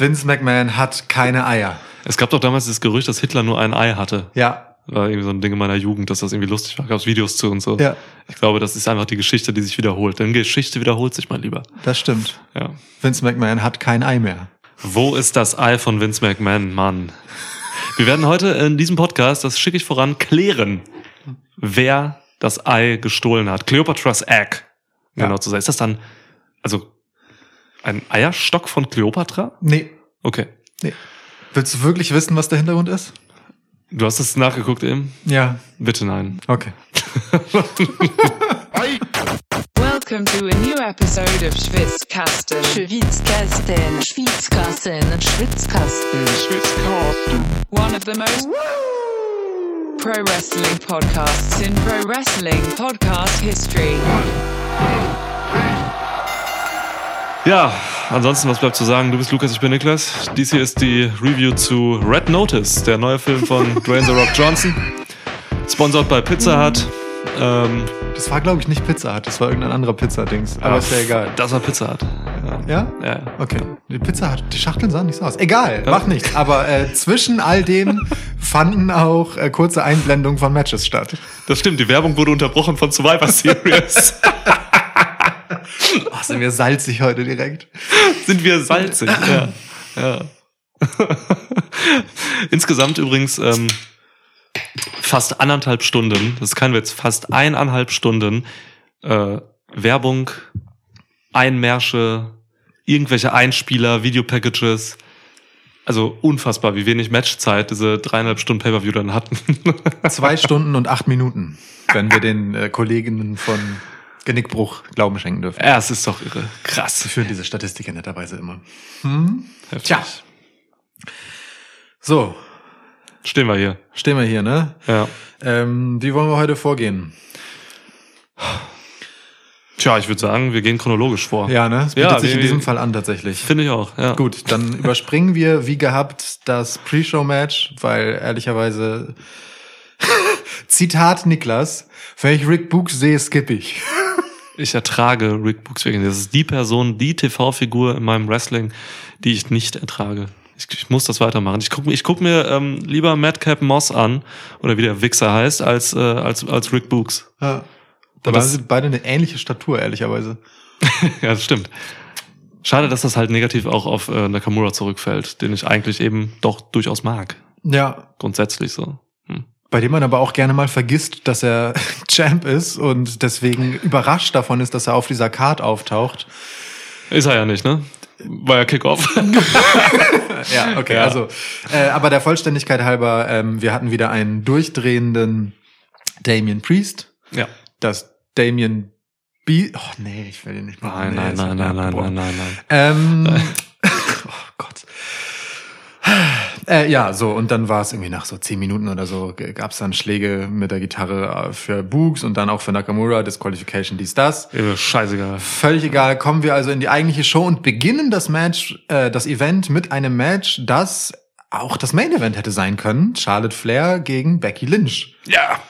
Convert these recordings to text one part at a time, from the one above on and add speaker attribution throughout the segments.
Speaker 1: Vince McMahon hat keine Eier.
Speaker 2: Es gab doch damals das Gerücht, dass Hitler nur ein Ei hatte.
Speaker 1: Ja.
Speaker 2: War irgendwie so ein Ding in meiner Jugend, dass das irgendwie lustig war. Gab es Videos zu und so.
Speaker 1: Ja.
Speaker 2: Ich glaube, das ist einfach die Geschichte, die sich wiederholt. Denn Geschichte wiederholt sich, mein Lieber.
Speaker 1: Das stimmt.
Speaker 2: Ja.
Speaker 1: Vince McMahon hat kein Ei mehr.
Speaker 2: Wo ist das Ei von Vince McMahon, Mann? Wir werden heute in diesem Podcast, das schicke ich voran, klären, wer das Ei gestohlen hat. Cleopatras Egg,
Speaker 1: Ja.
Speaker 2: genau zu sein. Ist das dann, also, ein Eierstock von Cleopatra?
Speaker 1: Nee.
Speaker 2: Okay.
Speaker 1: nee. Willst du wirklich wissen, was der Hintergrund ist?
Speaker 2: Du hast es nachgeguckt eben?
Speaker 1: Ja.
Speaker 2: Bitte nein.
Speaker 1: Okay.
Speaker 3: Welcome to a new episode of Schwitzkasten.
Speaker 4: Schwitzkasten, Schwitzkasten, Schwitzkasten.
Speaker 3: One of the most pro wrestling podcasts in pro wrestling podcast history.
Speaker 2: Ja, ansonsten, was bleibt zu sagen? Du bist Lukas, ich bin Niklas. Dies hier ist die Review zu Red Notice, der neue Film von Dwayne The Rock Johnson. Sponsored bei Pizza Hut. Ähm,
Speaker 1: Das war, glaube ich, nicht Pizza Hut, das war irgendein anderer Pizza-Dings. Aber ist ja egal.
Speaker 2: Das war Pizza Hut. Ja.
Speaker 1: Ja?
Speaker 2: Ja, ja.
Speaker 1: Okay. Die Pizza Hut, die Schachteln sahen nicht so aus. Egal, macht nichts. Aber äh, zwischen all dem fanden auch äh, kurze Einblendungen von Matches statt.
Speaker 2: Das stimmt, die Werbung wurde unterbrochen von Survivor Series.
Speaker 1: Ach, sind wir salzig heute direkt.
Speaker 2: Sind wir salzig, ja. ja. Insgesamt übrigens ähm, fast anderthalb Stunden, das ist kein Witz, fast eineinhalb Stunden äh, Werbung, Einmärsche, irgendwelche Einspieler, Videopackages. Also unfassbar, wie wenig Matchzeit diese dreieinhalb Stunden Pay-Per-View dann hatten.
Speaker 1: Zwei Stunden und acht Minuten, wenn wir den äh, Kolleginnen von Genickbruch Glauben schenken dürfen.
Speaker 2: ja, es ist doch irre.
Speaker 1: Sie
Speaker 2: Krass.
Speaker 1: führen diese Statistik ja netterweise immer.
Speaker 2: Heftig.
Speaker 1: Tja. So,
Speaker 2: Stehen wir hier.
Speaker 1: stehen wir hier, ne?
Speaker 2: Ja.
Speaker 1: Ähm, wie wollen wir heute vorgehen?
Speaker 2: Tja, ich würde sagen, wir gehen chronologisch vor.
Speaker 1: Ja, ne? Es bietet
Speaker 2: Ja,
Speaker 1: sich in diesem Fall an tatsächlich.
Speaker 2: Finde ich auch, ja.
Speaker 1: Gut, dann überspringen wir wie gehabt das Pre-Show-Match, weil ehrlicherweise Zitat Niklas, wenn ich Rick Books sehe, skippe ich.
Speaker 2: Ich ertrage Rick Books wegen. Das ist die Person, die TV-Figur in meinem Wrestling, die ich nicht ertrage. Ich, ich muss das weitermachen. Ich guck mir, ich guck mir ähm, lieber Madcap Moss an, oder wie der Wichser heißt, als, äh, als, als Rick Books.
Speaker 1: Ja. Da
Speaker 2: Aber
Speaker 1: waren
Speaker 2: das-
Speaker 1: sie beide eine ähnliche Statur, ehrlicherweise.
Speaker 2: ja, das stimmt. Schade, dass das halt negativ auch auf äh, Nakamura zurückfällt, den ich eigentlich eben doch durchaus mag.
Speaker 1: Ja.
Speaker 2: Grundsätzlich so.
Speaker 1: Bei dem man aber auch gerne mal vergisst, dass er Champ ist und deswegen überrascht davon ist, dass er auf dieser Card auftaucht.
Speaker 2: Ist er ja nicht, ne? War ja Kickoff.
Speaker 1: Ja, okay.
Speaker 2: Ja.
Speaker 1: Also, äh, aber der Vollständigkeit halber, ähm, wir hatten wieder einen durchdrehenden Damien Priest.
Speaker 2: ja.
Speaker 1: Das Damien B. Oh nee, ich will den nicht machen.
Speaker 2: Nein,
Speaker 1: Nee,
Speaker 2: nein, nein,
Speaker 1: ja,
Speaker 2: nein, nein,
Speaker 1: boah.
Speaker 2: nein, nein, nein.
Speaker 1: Ähm. Äh, ja, so, und dann war es irgendwie nach so zehn Minuten oder so, gab es dann Schläge mit der Gitarre äh, für Boogs und dann auch für Nakamura, Disqualification, dies, das.
Speaker 2: Äh, Scheißegal.
Speaker 1: Völlig egal, kommen wir also in die eigentliche Show und beginnen das Match, äh, das Event mit einem Match, das auch das Main Event hätte sein können. Charlotte Flair gegen Becky Lynch.
Speaker 2: Ja.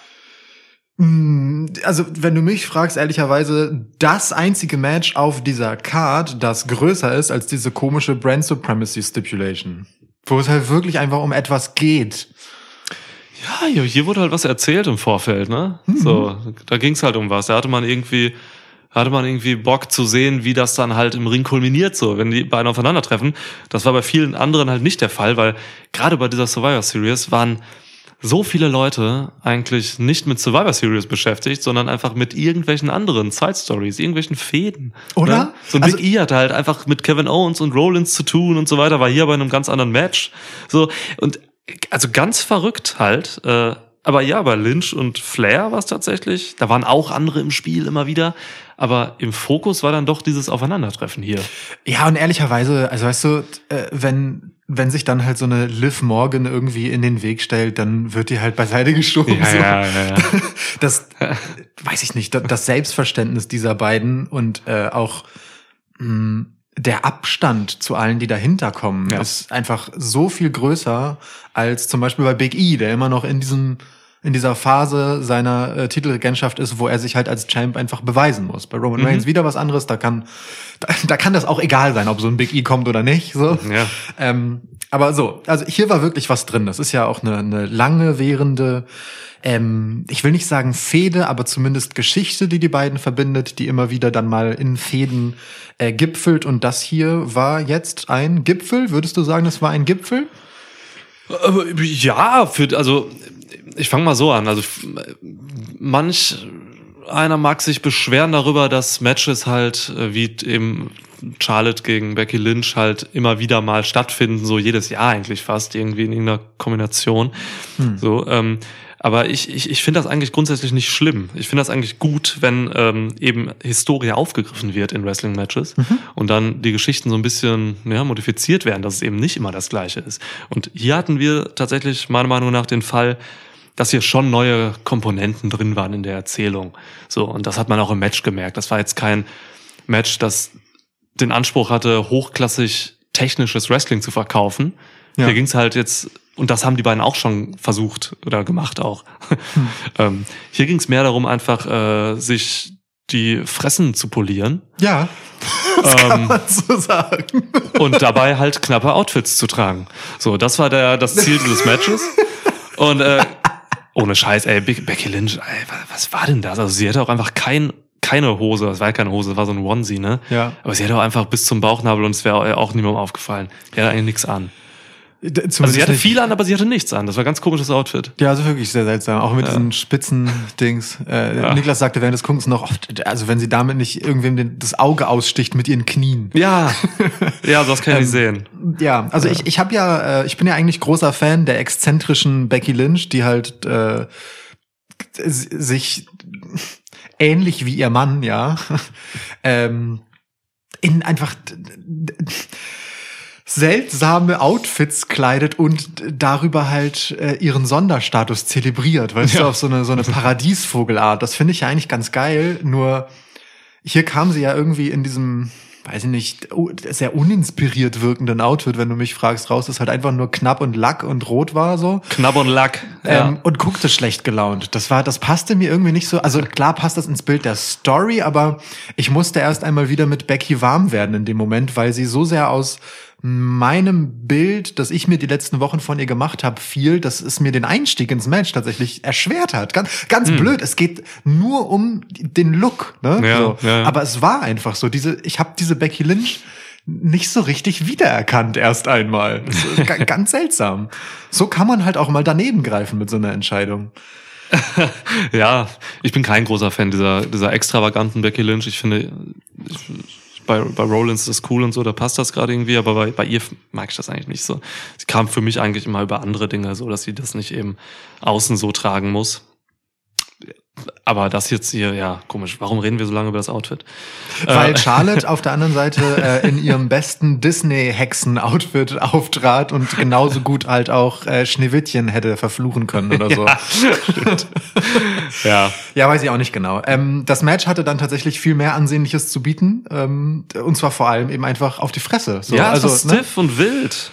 Speaker 1: Mm, Also, wenn du mich fragst, ehrlicherweise, das einzige Match auf dieser Card, das größer ist als diese komische Brand Supremacy Stipulation. Wo es halt wirklich einfach um etwas geht.
Speaker 2: Ja, hier, hier wurde halt was erzählt im Vorfeld, ne? So, da ging's halt um was. Da hatte man irgendwie, hatte man irgendwie Bock zu sehen, wie das dann halt im Ring kulminiert, so, wenn die beiden aufeinandertreffen. Das war bei vielen anderen halt nicht der Fall, weil gerade bei dieser Survivor Series waren so viele Leute eigentlich nicht mit Survivor Series beschäftigt, sondern einfach mit irgendwelchen anderen Side Stories, irgendwelchen Fäden.
Speaker 1: Oder?
Speaker 2: Ne? So ein
Speaker 1: Also-
Speaker 2: Big E hatte halt einfach mit Kevin Owens und Rollins zu tun und so weiter, war hier bei einem ganz anderen Match. So, und also ganz verrückt halt. Äh, aber ja, bei Lynch und Flair war es tatsächlich. Da waren auch andere im Spiel immer wieder. Aber im Fokus war dann doch dieses Aufeinandertreffen hier.
Speaker 1: Ja, und ehrlicherweise, also weißt du, äh, wenn, wenn sich dann halt so eine Liv Morgan irgendwie in den Weg stellt, dann wird die halt beiseite geschoben. so.
Speaker 2: ja.
Speaker 1: Das, weiß ich nicht, das- das Selbstverständnis dieser beiden und äh, auch mh, der Abstand zu allen, die dahinter kommen,
Speaker 2: Ja.
Speaker 1: ist einfach so viel größer als zum Beispiel bei Big E, der immer noch in diesem in dieser Phase seiner äh, Titelregentschaft ist, wo er sich halt als Champ einfach beweisen muss. Bei Roman
Speaker 2: Mhm.
Speaker 1: Reigns wieder was anderes, da kann, da, da kann das auch egal sein, ob so ein Big E kommt oder nicht. So.
Speaker 2: Ja.
Speaker 1: Ähm, aber so, also hier war wirklich was drin. Das ist ja auch eine, eine lange währende, ähm, ich will nicht sagen Fehde, aber zumindest Geschichte, die die beiden verbindet, die immer wieder dann mal in Fäden äh, gipfelt. Und das hier war jetzt ein Gipfel. Würdest du sagen, das war ein Gipfel?
Speaker 2: Aber, Ja, für, also ich fange mal so an. Also manch einer mag sich beschweren darüber, dass Matches halt äh, wie eben Charlotte gegen Becky Lynch halt immer wieder mal stattfinden, so jedes Jahr eigentlich fast irgendwie in irgendeiner Kombination. So, ähm, aber ich, ich, ich finde das eigentlich grundsätzlich nicht schlimm. Ich finde das eigentlich gut, wenn ähm, eben Historie aufgegriffen wird in Wrestling-Matches und dann die Geschichten so ein bisschen ja, modifiziert werden, dass es eben nicht immer das Gleiche ist. Und hier hatten wir tatsächlich meiner Meinung nach den Fall, dass hier schon neue Komponenten drin waren in der Erzählung. So, und das hat man auch im Match gemerkt. Das war jetzt kein Match, das den Anspruch hatte, hochklassig technisches Wrestling zu verkaufen.
Speaker 1: Ja.
Speaker 2: Hier ging's halt jetzt, und das haben die beiden auch schon versucht oder gemacht auch. ähm, hier ging's mehr darum, einfach äh, sich die Fressen zu polieren
Speaker 1: Ja, das kann
Speaker 2: Ähm,
Speaker 1: man so sagen.
Speaker 2: und dabei halt knappe Outfits zu tragen. So, das war der, das Ziel des Matches. Und äh, ohne Scheiß, ey, Be- Becky Lynch, ey, wa- was war denn das? Also sie hatte auch einfach kein, keine Hose, das war ja keine Hose, das war so ein Onesie, ne?
Speaker 1: Ja.
Speaker 2: Aber sie hatte auch einfach bis zum Bauchnabel und es wäre auch niemandem aufgefallen. Die hatte eigentlich nichts an.
Speaker 1: Zumindest
Speaker 2: Also sie hatte viel an, aber sie hatte nichts an. Das war ein ganz komisches Outfit.
Speaker 1: Ja, also wirklich sehr seltsam. Auch mit diesen spitzen Dings. Äh,
Speaker 2: Ja.
Speaker 1: Niklas sagte während des Guckens noch, oft, also wenn sie damit nicht irgendwem den, das Auge aussticht mit ihren Knien.
Speaker 2: Ja, ja, das kann ich nicht sehen.
Speaker 1: Ja, also ich, ich habe ja, äh, ich bin ja eigentlich großer Fan der exzentrischen Becky Lynch, die halt äh, sich ähnlich wie ihr Mann, ja, ähm, in einfach seltsame Outfits kleidet und darüber halt äh, ihren Sonderstatus zelebriert, weißt
Speaker 2: Ja.
Speaker 1: du, auf so eine so eine Paradiesvogelart. Das finde ich ja eigentlich ganz geil. Nur hier kam sie ja irgendwie in diesem, weiß ich nicht, sehr uninspiriert wirkenden Outfit, wenn du mich fragst, raus, das halt einfach nur knapp und lack und rot war so.
Speaker 2: Knapp und Lack.
Speaker 1: Ähm, und guckte schlecht gelaunt. Das war, das passte mir irgendwie nicht so. Also klar passt das ins Bild der Story, aber ich musste erst einmal wieder mit Becky warm werden in dem Moment, weil sie so sehr aus meinem Bild, das ich mir die letzten Wochen von ihr gemacht habe, fiel, dass es mir den Einstieg ins Match tatsächlich erschwert hat. Ganz, ganz blöd. Es geht nur um den Look. Ne?
Speaker 2: Ja,
Speaker 1: so.
Speaker 2: ja.
Speaker 1: Aber es war einfach so. Diese, ich habe diese Becky Lynch nicht so richtig wiedererkannt erst einmal. Ganz seltsam. So kann man halt auch mal daneben greifen mit so einer Entscheidung.
Speaker 2: Ja, ich bin kein großer Fan dieser, dieser extravaganten Becky Lynch. Ich finde, ich, bei, bei Rollins ist das cool und so, da passt das gerade irgendwie, aber bei, bei ihr mag ich das eigentlich nicht so. Sie kam für mich eigentlich immer über andere Dinge, so dass sie das nicht eben außen so tragen muss. Aber das jetzt hier, ja, komisch. Warum reden wir so lange über das Outfit?
Speaker 1: Weil
Speaker 2: Äh,
Speaker 1: Charlotte auf der anderen Seite äh, in ihrem besten Disney-Hexen-Outfit auftrat und genauso gut halt auch äh, Schneewittchen hätte verfluchen können oder so.
Speaker 2: ja,
Speaker 1: Ja, weiß ich auch nicht genau. Ähm, das Match hatte dann tatsächlich viel mehr Ansehnliches zu bieten. Ähm, und zwar vor allem eben einfach auf die Fresse. So,
Speaker 2: ja,
Speaker 1: also,
Speaker 2: war stiff und wild.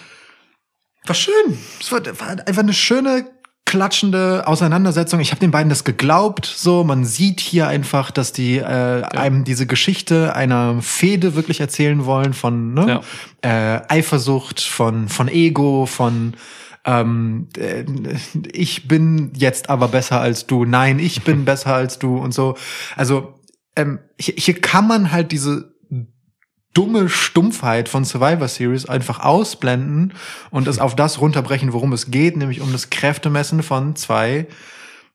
Speaker 1: War schön. Es war, war einfach eine schöne klatschende Auseinandersetzung. Ich habe den beiden das geglaubt. So, man sieht hier einfach, dass die äh, einem diese Geschichte einer Fehde wirklich erzählen wollen von ne? äh, Eifersucht, von von Ego, von ähm, äh, ich bin jetzt aber besser als du. Nein, ich bin besser als du und so. Also ähm, hier, hier kann man halt diese dumme Stumpfheit von Survivor Series einfach ausblenden und es auf das runterbrechen, worum es geht, nämlich um das Kräftemessen von zwei,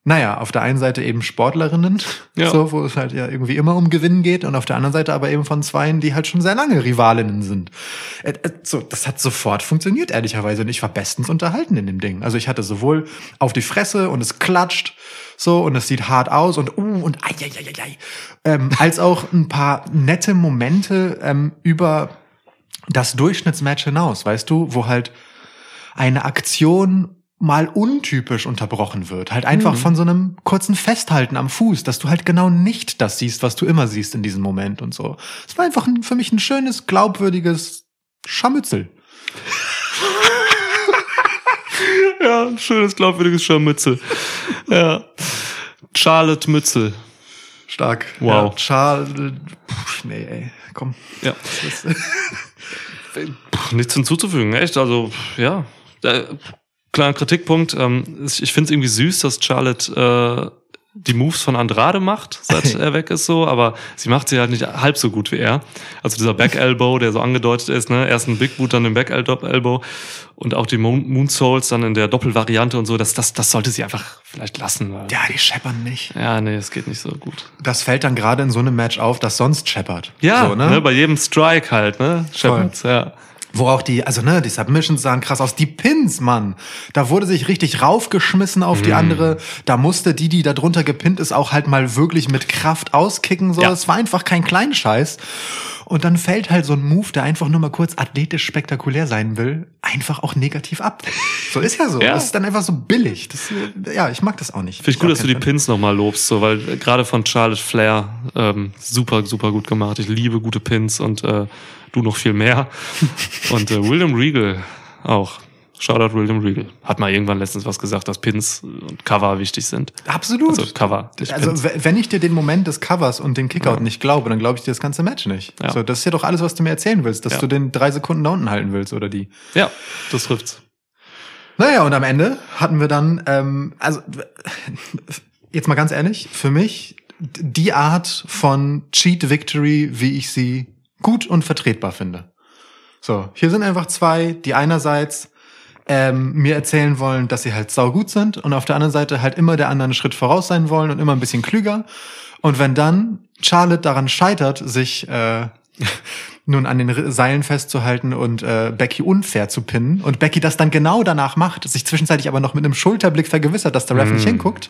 Speaker 1: naja, auf der einen Seite eben Sportlerinnen,
Speaker 2: Ja.
Speaker 1: so, wo es halt ja irgendwie immer um Gewinnen geht und auf der anderen Seite aber eben von zweien, die halt schon sehr lange Rivalinnen sind. Äh, äh, So, das hat sofort funktioniert, ehrlicherweise, und ich war bestens unterhalten in dem Ding. Also ich hatte sowohl auf die Fresse und es klatscht, so, und es sieht hart aus und, uh, und, ai, ai, ai, ai, ai, ähm, als auch ein paar nette Momente ähm, über das Durchschnittsmatch hinaus, weißt du, wo halt eine Aktion mal untypisch unterbrochen wird. Halt einfach von so einem kurzen Festhalten am Fuß, dass du halt genau nicht das siehst, was du immer siehst in diesem Moment und so. Es war einfach ein, für mich ein schönes, glaubwürdiges Scharmützel.
Speaker 2: Ja, schönes, glaubwürdiges Scharmützel. Ja. Charlotte Mützel.
Speaker 1: Stark.
Speaker 2: Wow.
Speaker 1: Ja, Charles, Puh, nee, ey, komm.
Speaker 2: Ja. Puh, Nichts hinzuzufügen, echt. Also, ja. Äh, kleiner Kritikpunkt. Ähm, ich ich finde es irgendwie süß, dass Charlotte äh, die Moves von Andrade macht, seit er weg ist so, aber sie macht sie halt nicht halb so gut wie er. Also dieser Back Elbow, der so angedeutet ist, ne, erst ein Big Boot, dann den Back Elbow und auch die Moon Moonsaults dann in der Doppelvariante und so, das, das, das sollte sie einfach vielleicht lassen. Weil,
Speaker 1: ja, die scheppern nicht.
Speaker 2: ja, nee, es geht nicht so gut.
Speaker 1: Das fällt dann gerade in so einem Match auf, das sonst scheppert.
Speaker 2: Ja,
Speaker 1: so,
Speaker 2: ne? bei jedem Strike halt, ne? Shepherds, ja.
Speaker 1: Wo auch die, also ne, die Submissions sahen krass aus. Die Pins, Mann. Da wurde sich richtig raufgeschmissen auf
Speaker 2: Mhm.
Speaker 1: die andere. Da musste die, die da drunter gepinnt ist, auch halt mal wirklich mit Kraft auskicken. So,
Speaker 2: Ja.
Speaker 1: es war einfach kein Kleinscheiß. Und dann fällt halt so ein Move, der einfach nur mal kurz athletisch spektakulär sein will, einfach auch negativ ab. So ist ja so.
Speaker 2: Ja.
Speaker 1: Das ist dann einfach so billig. Das, ja, ich mag das auch nicht.
Speaker 2: Finde ich gut, dass du die Pins nochmal lobst, so, weil äh, gerade von Charlotte Flair ähm, super, super gut gemacht. Ich liebe gute Pins und äh, du noch viel mehr. und äh, William Regal auch. Shoutout William Regal. Hat mal irgendwann letztens was gesagt, dass Pins und Cover wichtig sind.
Speaker 1: Absolut.
Speaker 2: Also Cover.
Speaker 1: Also
Speaker 2: Pins.
Speaker 1: wenn ich dir den Moment des Covers und den Kickout nicht glaube, dann glaube ich dir das ganze Match nicht.
Speaker 2: Ja.
Speaker 1: So, das ist ja doch alles, was du mir erzählen willst, dass
Speaker 2: Ja.
Speaker 1: du den drei Sekunden da unten halten willst oder die.
Speaker 2: Ja, das trifft's.
Speaker 1: Naja, und am Ende hatten wir dann, ähm, also jetzt mal ganz ehrlich, für mich die Art von Cheat Victory, wie ich sie gut und vertretbar finde. So, hier sind einfach zwei, die einerseits ähm, mir erzählen wollen, dass sie halt saugut sind und auf der anderen Seite halt immer der anderen Schritt voraus sein wollen und immer ein bisschen klüger. Und wenn dann Charlotte daran scheitert, sich äh, nun an den Seilen festzuhalten und äh, Becky unfair zu pinnen und Becky das dann genau danach macht, sich zwischenzeitlich aber noch mit einem Schulterblick vergewissert, dass der Ref nicht hinguckt,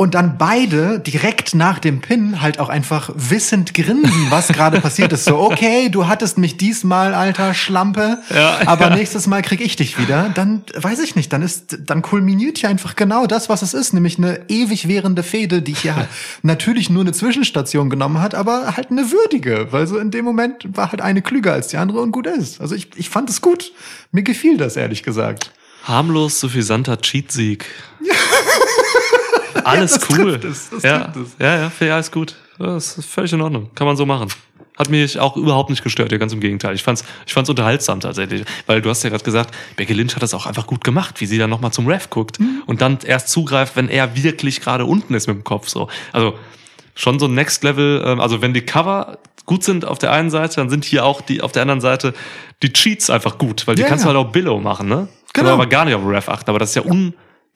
Speaker 1: und dann beide direkt nach dem Pin halt auch einfach wissend grinsen, was gerade passiert ist. So, okay, du hattest mich diesmal, alter Schlampe,
Speaker 2: Ja,
Speaker 1: aber
Speaker 2: ja.
Speaker 1: nächstes Mal krieg ich dich wieder. Dann weiß ich nicht, dann ist, dann kulminiert hier einfach genau das, was es ist, nämlich eine ewig währende Fehde, die hier halt natürlich nur eine Zwischenstation genommen hat, aber halt eine würdige, weil so in dem Moment war halt eine klüger als die andere und gut ist. Also ich, ich fand es gut. Mir gefiel das, ehrlich gesagt.
Speaker 2: Harmlos suffisanter Cheat-Sieg. Alles
Speaker 1: das
Speaker 2: cool.
Speaker 1: es, das
Speaker 2: ja, ja, ja, ja, ist gut. Ja, Das ist völlig in Ordnung. Kann man so machen. Hat mich auch überhaupt nicht gestört, ja, ganz im Gegenteil. Ich fand's, ich fand's unterhaltsam tatsächlich. Weil du hast ja gerade gesagt, Becky Lynch hat das auch einfach gut gemacht, wie sie dann nochmal zum Ref guckt
Speaker 1: Mhm.
Speaker 2: und dann erst zugreift, wenn er wirklich gerade unten ist mit dem Kopf. So. Also schon so ein Next Level, ähm, also wenn die Cover gut sind auf der einen Seite, dann sind hier auch die auf der anderen Seite die Cheats einfach gut, weil die
Speaker 1: Ja,
Speaker 2: kannst
Speaker 1: ja.
Speaker 2: du halt auch Billow machen, ne?
Speaker 1: Genau.
Speaker 2: Aber gar nicht auf den Ref achten. Aber das ist ja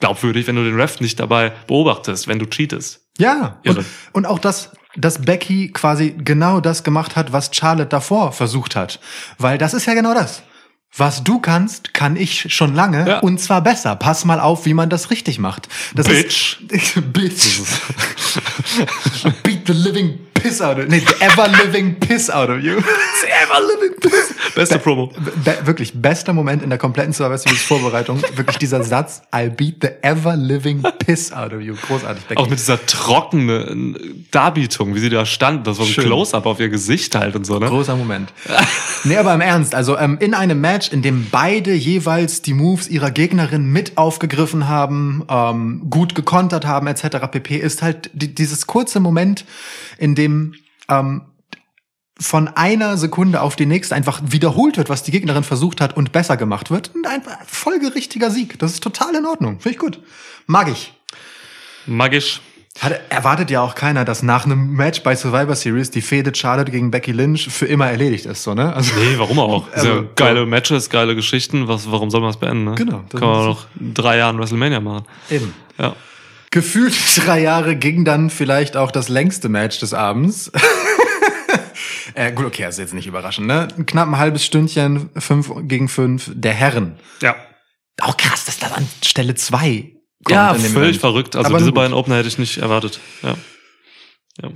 Speaker 2: unglaubwürdig, wenn du den Ref nicht dabei beobachtest, wenn du cheatest.
Speaker 1: Ja, und, und auch das, dass Becky quasi genau das gemacht hat, was Charlotte davor versucht hat. Weil das ist ja genau das. Was du kannst, kann ich schon lange
Speaker 2: Ja.
Speaker 1: und zwar besser. Pass mal auf, wie man das richtig macht. Das
Speaker 2: Bitch.
Speaker 1: Ist, Bitch. Beat the living piss out of Nee, the ever living piss out of you. The ever living piss.
Speaker 2: Beste Promo.
Speaker 1: Be wirklich, bester Moment in der kompletten Survivor Series Vorbereitung. wirklich dieser Satz, I'll beat the ever living piss out of you. Großartig, Becky.
Speaker 2: Auch mit dieser trockenen Darbietung, wie sie da stand. Das war ein. Close-Up auf ihr Gesicht halt und so, ne?
Speaker 1: Großer Moment. nee, aber im Ernst, also ähm, in einem Match, in dem beide jeweils die Moves ihrer Gegnerin mit aufgegriffen haben, ähm, gut gekontert haben, etc. pp, ist halt die, dieses kurze Moment, in dem ähm, von einer Sekunde auf die nächste einfach wiederholt wird, was die Gegnerin versucht hat und besser gemacht wird. Und ein folgerichtiger Sieg. Das ist total in Ordnung. Finde ich gut. Mag ich.
Speaker 2: Magisch.
Speaker 1: Hat, erwartet ja auch keiner, dass nach einem Match bei Survivor Series die Fehde Charlotte gegen Becky Lynch für immer erledigt ist, so, ne? Also,
Speaker 2: Nee, warum auch? Also,
Speaker 1: Also,
Speaker 2: geile Matches, geile Geschichten. Was, warum soll man es beenden? Ne?
Speaker 1: Genau, das
Speaker 2: Kann man in drei Jahren WrestleMania machen.
Speaker 1: eben.
Speaker 2: Ja.
Speaker 1: Gefühlt drei Jahre ging dann vielleicht auch das längste Match des Abends. äh, gut, okay, das ist jetzt nicht überraschend, ne? Knapp ein halbes Stündchen, fünf gegen fünf, der Herren.
Speaker 2: Ja.
Speaker 1: Auch krass, dass das an Stelle zwei kommt.
Speaker 2: Ja, völlig
Speaker 1: Event.
Speaker 2: verrückt. Also
Speaker 1: Aber
Speaker 2: diese
Speaker 1: gut.
Speaker 2: beiden Opener hätte ich nicht erwartet. Ja.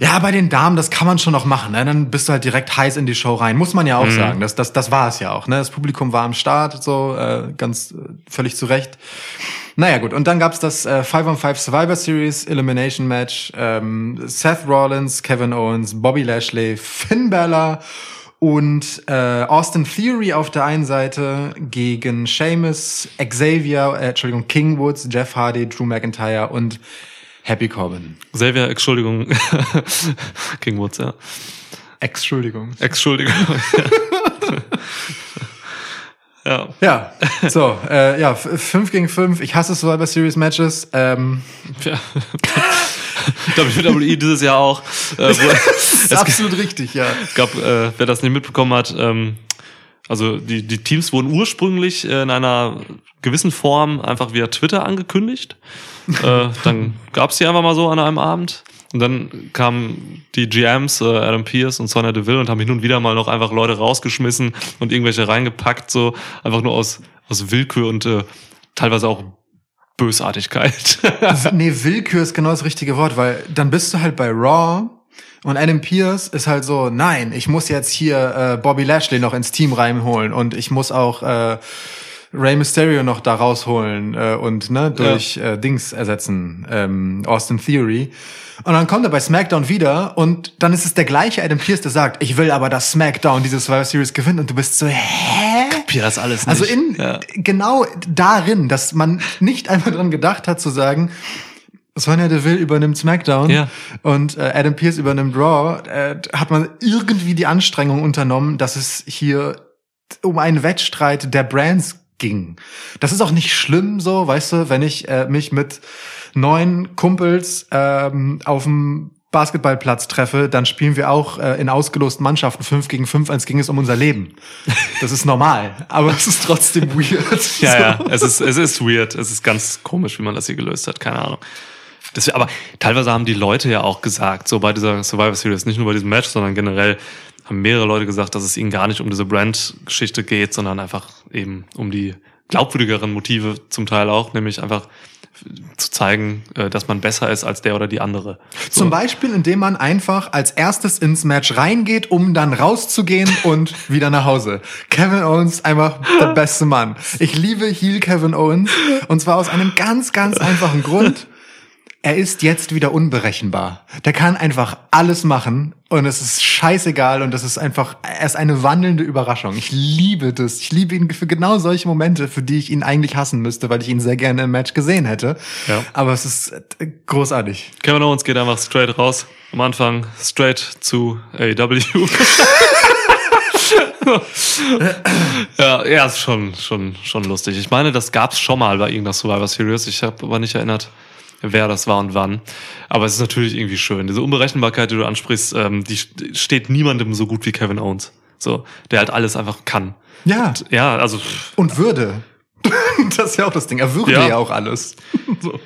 Speaker 1: Ja, bei den Damen, das kann man schon noch machen. Ne? Dann bist du halt direkt heiß in die Show rein. Muss man ja auch sagen. Das, das, das war es ja auch. Ne? Das Publikum war am Start, so äh, ganz äh, völlig zu Recht. Naja gut, und dann gab's das äh, 5 on 5 Survivor Series Elimination Match. Ähm, Seth Rollins, Kevin Owens, Bobby Lashley, Finn Balor Und äh, Austin Theory auf der einen Seite gegen Sheamus, Xavier, äh, Entschuldigung, King Woods, Jeff Hardy, Drew McIntyre und Happy Corbin.
Speaker 2: Xavier, Entschuldigung. King Woods, ja.
Speaker 1: Entschuldigung.
Speaker 2: Entschuldigung. ja.
Speaker 1: Ja, so, äh, ja, 5 gegen 5. Ich hasse Survivor Series Matches. Ähm,
Speaker 2: ja. WWE dieses Jahr auch. Äh,
Speaker 1: das ist absolut richtig, ja.
Speaker 2: Es gab, äh, wer das nicht mitbekommen hat, ähm, also die, die Teams wurden ursprünglich äh, in einer gewissen Form einfach via Twitter angekündigt. äh, dann gab's die einfach mal so an einem Abend. Und dann kamen die GMs, äh, Adam Pierce und Sonya Deville, und haben hin und wieder mal noch einfach Leute rausgeschmissen und irgendwelche reingepackt, so einfach nur aus, aus Willkür und äh, teilweise auch Bösartigkeit.
Speaker 1: nee, Willkür ist genau das richtige Wort, weil dann bist du halt bei Raw und Adam Pierce ist halt so, nein, ich muss jetzt hier äh, Bobby Lashley noch ins Team reinholen und ich muss auch äh, Rey Mysterio noch da rausholen äh, und ne durch äh, Dings ersetzen, ähm, Austin Theory. Und dann kommt er bei SmackDown wieder und dann ist es der gleiche Adam Pierce, der sagt, ich will aber, dass SmackDown diese Survivor Series gewinnt und du bist so, hä?
Speaker 2: Kapier das alles nicht.
Speaker 1: Also in
Speaker 2: ja.
Speaker 1: genau darin, dass man nicht einmal dran gedacht hat zu sagen, Sonja Deville übernimmt SmackDown
Speaker 2: Ja.
Speaker 1: und äh, Adam Pierce übernimmt Raw, äh, hat man irgendwie die Anstrengung unternommen, dass es hier um einen Wettstreit der Brands ging. Das ist auch nicht schlimm so, weißt du, wenn ich äh, mich mit neun Kumpels ähm, auf dem Basketballplatz treffe, dann spielen wir auch äh, in ausgelosten Mannschaften 5 gegen 5, als ging es um unser Leben. Das ist normal, aber es ist trotzdem weird.
Speaker 2: Ja,
Speaker 1: So.
Speaker 2: ja, es ist, es ist weird. Es ist ganz komisch, wie man das hier gelöst hat. Keine Ahnung. Das, aber teilweise haben die Leute ja auch gesagt, so bei dieser Survivor Series, nicht nur bei diesem Match, sondern generell haben mehrere Leute gesagt, dass es ihnen gar nicht um diese Brand-Geschichte geht, sondern einfach eben um die glaubwürdigeren Motive zum Teil auch, nämlich einfach zu zeigen, äh, dass man besser ist als der oder die andere. So.
Speaker 1: Zum Beispiel, indem man einfach als erstes ins Match reingeht, um dann rauszugehen und wieder nach Hause. Kevin Owens einfach der beste Mann. Ich liebe Heel Kevin Owens und zwar aus einem ganz, ganz einfachen Grund. Er ist jetzt wieder unberechenbar. Der kann einfach alles machen und es ist scheißegal und das ist einfach, er ist eine wandelnde Überraschung. Ich liebe das. Ich liebe ihn für genau solche Momente, für die ich ihn eigentlich hassen müsste, weil ich ihn sehr gerne im Match gesehen hätte.
Speaker 2: Ja.
Speaker 1: Aber es ist äh, großartig.
Speaker 2: Kevin Owens geht einfach straight raus. Am Anfang straight zu AEW. ja, ja, ist schon, schon, schon lustig. Ich meine, das gab's schon mal bei irgendeiner Survivor Series. Ich habe aber nicht erinnert, wer das war und wann. Aber es ist natürlich irgendwie schön. Diese Unberechenbarkeit, die du ansprichst, ähm, die steht niemandem so gut wie Kevin Owens. So, der halt alles einfach kann.
Speaker 1: Ja.
Speaker 2: Und, ja, also
Speaker 1: Und würde. das ist ja auch das Ding. Er würde
Speaker 2: Ja.
Speaker 1: ja, auch alles. so.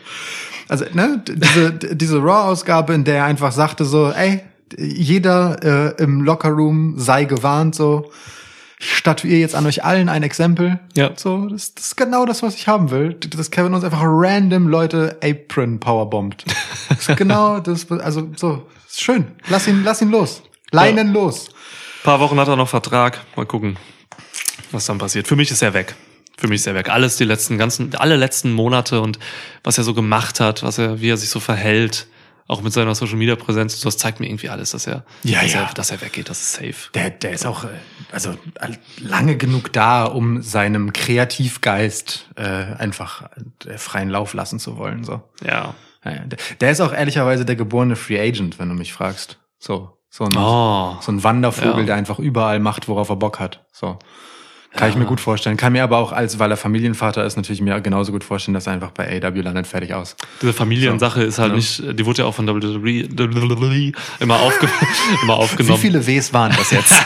Speaker 1: Also, ne, diese, diese Raw-Ausgabe, in der er einfach sagte so, ey, jeder äh, im Lockerroom sei gewarnt, so. Ich statuiere jetzt an euch allen ein Exempel.
Speaker 2: Ja.
Speaker 1: So, das, das ist genau das, was ich haben will. Dass Kevin uns einfach random Leute Apron powerbombt. Das ist genau das, also so, ist schön. Lass ihn, lass ihn los. Leinen los.
Speaker 2: paar Wochen hat er noch Vertrag. Mal gucken, was dann passiert. Für mich ist er weg. Für mich ist er weg. Alles die letzten ganzen, alle letzten Monate und was er so gemacht hat, was er, wie er sich so verhält, auch mit seiner Social Media Präsenz, das zeigt mir irgendwie alles, dass er,
Speaker 1: Ja,
Speaker 2: dass,
Speaker 1: ja.
Speaker 2: Er, dass er weggeht. Das ist safe.
Speaker 1: Der, der ist auch äh, also äh, lange genug da, um seinem Kreativgeist äh, einfach äh, freien Lauf lassen zu wollen. So.
Speaker 2: Ja.
Speaker 1: Ja, der ist auch ehrlicherweise der geborene Free Agent, wenn du mich fragst. So, so ein,
Speaker 2: Oh.
Speaker 1: so ein Wandervogel,
Speaker 2: Ja.
Speaker 1: der einfach überall macht, worauf er Bock hat. So. Kann ich mir gut vorstellen. Kann mir aber auch, als weil er Familienvater ist, natürlich mir genauso gut vorstellen, dass er einfach bei AW landet, fertig aus.
Speaker 2: Diese Familiensache ist halt
Speaker 1: Ja.
Speaker 2: nicht, die wurde ja auch von WWE, immer, aufge, immer
Speaker 1: Wie
Speaker 2: aufgenommen.
Speaker 1: viele Ws waren das jetzt?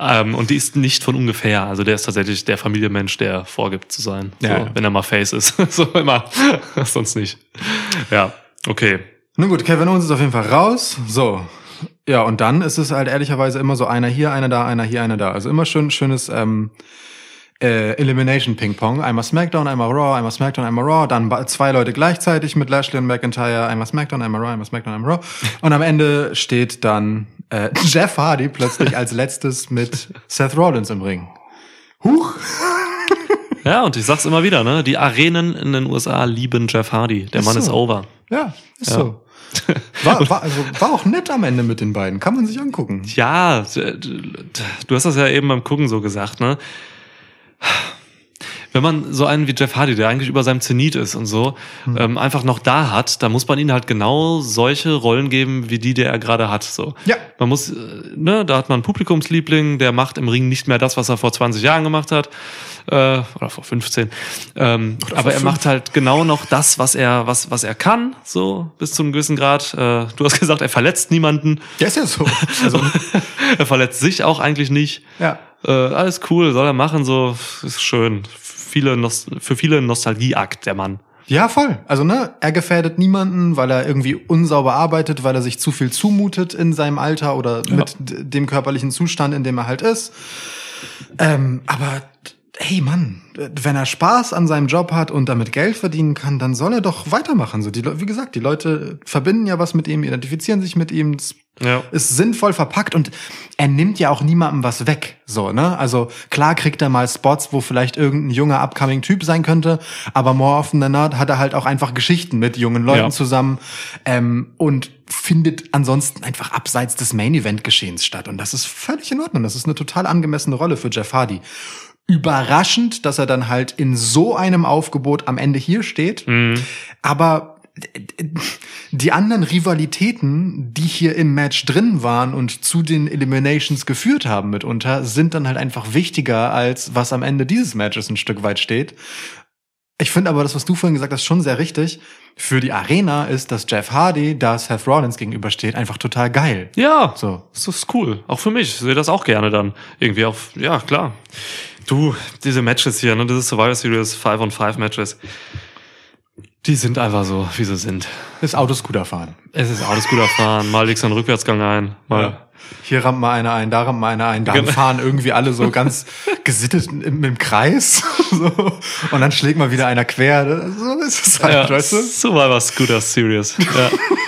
Speaker 2: Ähm, und die ist nicht von ungefähr. Also der ist tatsächlich der Familienmensch, der vorgibt zu sein.
Speaker 1: Ja,
Speaker 2: so,
Speaker 1: ja.
Speaker 2: Wenn er mal Face ist. so immer. Sonst nicht. Ja, okay.
Speaker 1: Nun gut, Kevin Owens ist auf jeden Fall raus. So. Ja, und dann ist es halt ehrlicherweise immer so einer hier, einer da, einer hier, einer da. Also immer schön, schönes ähm, äh, Elimination Ping-Pong. Einmal SmackDown, einmal Raw, einmal SmackDown, einmal Raw. Dann zwei Leute gleichzeitig mit Lashley und McIntyre. Einmal SmackDown, einmal Raw, einmal SmackDown, einmal Raw. Und am Ende steht dann äh, Jeff Hardy plötzlich als letztes mit Seth Rollins im Ring. Huch.
Speaker 2: Ja, und ich sag's immer wieder, ne? Die Arenen in den USA lieben Jeff Hardy. Der
Speaker 1: Ist
Speaker 2: Mann
Speaker 1: so.
Speaker 2: ist over.
Speaker 1: Ja, ist
Speaker 2: Ja.
Speaker 1: so. War, war, also, war auch nett am Ende mit den beiden. Kann man sich angucken.
Speaker 2: Ja, d- du hast das ja eben beim Gucken so gesagt, ne? Wenn man so einen wie Jeff Hardy, der eigentlich über seinem Zenit ist und so,
Speaker 1: Hm.
Speaker 2: ähm, einfach noch da hat, dann muss man ihm halt genau solche Rollen geben, wie die, der er gerade hat. So.
Speaker 1: Ja.
Speaker 2: Man muss, äh, ne, da hat man einen Publikumsliebling, der macht im Ring nicht mehr das, was er vor 20 Jahren gemacht hat. Äh, oder vor 15. Ähm, aber er
Speaker 1: fünf.
Speaker 2: macht halt genau noch das, was er, was, was er kann, so bis zu einem gewissen Grad. Äh, du hast gesagt, er verletzt niemanden.
Speaker 1: Der ist ja so. Also,
Speaker 2: er verletzt sich auch eigentlich nicht.
Speaker 1: ja.
Speaker 2: Äh, alles cool, soll er machen, so ist schön. Viele Nost für viele ein Nostalgieakt, der Mann.
Speaker 1: Ja, voll. Also, ne, er gefährdet niemanden, weil er irgendwie unsauber arbeitet, weil er sich zu viel zumutet in seinem Alter oder mit d- dem körperlichen Zustand, in dem er halt ist. Ähm, aber hey Mann, wenn er Spaß an seinem Job hat und damit Geld verdienen kann, dann soll er doch weitermachen. So, die, wie gesagt, die Leute verbinden ja was mit ihm, identifizieren sich mit ihm.
Speaker 2: Ja.
Speaker 1: ist sinnvoll verpackt und er nimmt ja auch niemandem was weg. So, ne? Also klar kriegt er mal Spots, wo vielleicht irgendein junger upcoming Typ sein könnte, aber more often than not hat er halt auch einfach Geschichten mit jungen Leuten
Speaker 2: Ja.
Speaker 1: zusammen ähm, und findet ansonsten einfach abseits des Main Event Geschehens statt und das ist völlig in Ordnung. Das ist eine total angemessene Rolle für Jeff Hardy. Überraschend, dass er dann halt in so einem Aufgebot am Ende hier steht, aber die anderen Rivalitäten, die hier im Match drin waren und zu den Eliminations geführt haben mitunter, sind dann halt einfach wichtiger als was am Ende dieses Matches ein Stück weit steht. Ich finde aber das, was du vorhin gesagt hast, schon sehr richtig. Für die Arena ist, dass Jeff Hardy da Seth Rollins gegenübersteht, einfach total geil.
Speaker 2: Ja,
Speaker 1: So.
Speaker 2: das ist cool. Auch für mich. Ich sehe das auch gerne dann. Irgendwie auf, ja, klar. Du, diese Matches hier, ne, diese Survivor Series 5 on 5 Matches, die sind einfach so, wie sie sind.
Speaker 1: Ist Autoscooter fahren.
Speaker 2: Es ist alles gut erfahren. Mal legst du einen Rückwärtsgang ein, mal.
Speaker 1: Hier rammt mal einer ein, da rammt mal einer ein, dann
Speaker 2: Genau.
Speaker 1: fahren irgendwie alle so ganz gesittet im, im Kreis. So. Und dann schlägt mal wieder einer quer. So ist es halt,
Speaker 2: Ja,
Speaker 1: weißt du?
Speaker 2: Survivor Scooter Series. Ja.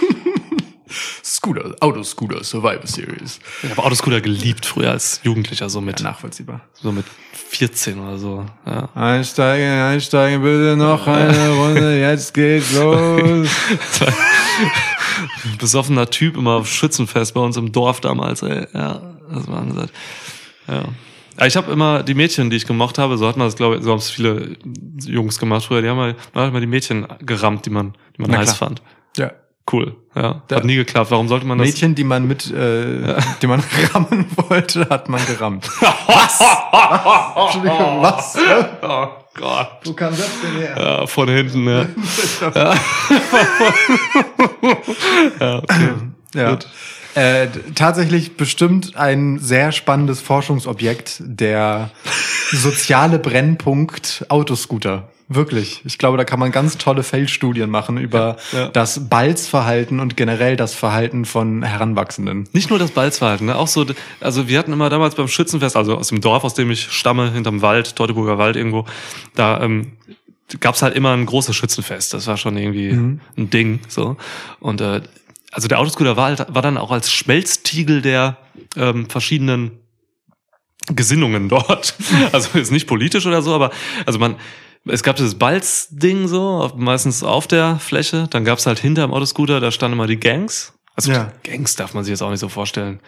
Speaker 1: Scooter, Autoscooter, Survivor Series.
Speaker 2: Ich habe Autoscooter geliebt früher als Jugendlicher, so mit,
Speaker 1: Ja, nachvollziehbar.
Speaker 2: so mit 14 oder so. Ja.
Speaker 1: Einsteigen, einsteigen, bitte noch eine Runde, jetzt geht's los.
Speaker 2: Besoffener Typ immer auf Schützenfest bei uns im Dorf damals, ey. Ja, das war angesagt. Ja. Ich habe immer die Mädchen, die ich gemocht habe, so hat man das, glaube ich, so haben es viele Jungs gemacht früher, die haben mal, man hat immer die Mädchen gerammt, die man, die man
Speaker 1: Na
Speaker 2: heiß
Speaker 1: klar.
Speaker 2: fand.
Speaker 1: Ja.
Speaker 2: Cool, ja.
Speaker 1: Ja.
Speaker 2: Hat nie geklappt. Warum sollte man das?
Speaker 1: Mädchen, die man mit, äh, die man rammen wollte, hat man gerammt. Was? Entschuldigung, was?
Speaker 2: Oh Gott.
Speaker 1: Wo kam das denn her?
Speaker 2: Ja, von hinten, ja. ja. ja, okay.
Speaker 1: Ja.
Speaker 2: Gut.
Speaker 1: Äh, tatsächlich bestimmt ein sehr spannendes Forschungsobjekt, der soziale Brennpunkt Autoscooter. Wirklich. Ich glaube, da kann man ganz tolle Feldstudien machen über
Speaker 2: Ja, ja.
Speaker 1: das Balzverhalten und generell das Verhalten von Heranwachsenden.
Speaker 2: Nicht nur das Balzverhalten, ne? auch so, also wir hatten immer damals beim Schützenfest, also aus dem Dorf, aus dem ich stamme, hinterm Wald, Teutoburger Wald irgendwo, da ähm, gab's halt immer ein großes Schützenfest. Das war schon irgendwie ein Ding. so Und äh, also der Autoscooter war, halt, war dann auch als Schmelztiegel der ähm, verschiedenen Gesinnungen dort. Also ist nicht politisch oder so, aber also man, es gab dieses Balz-Ding so, meistens auf der Fläche. Dann gab's halt hinter dem Autoscooter, da standen immer die Gangs. Also
Speaker 1: Ja.
Speaker 2: Gangs darf man sich jetzt auch nicht so vorstellen.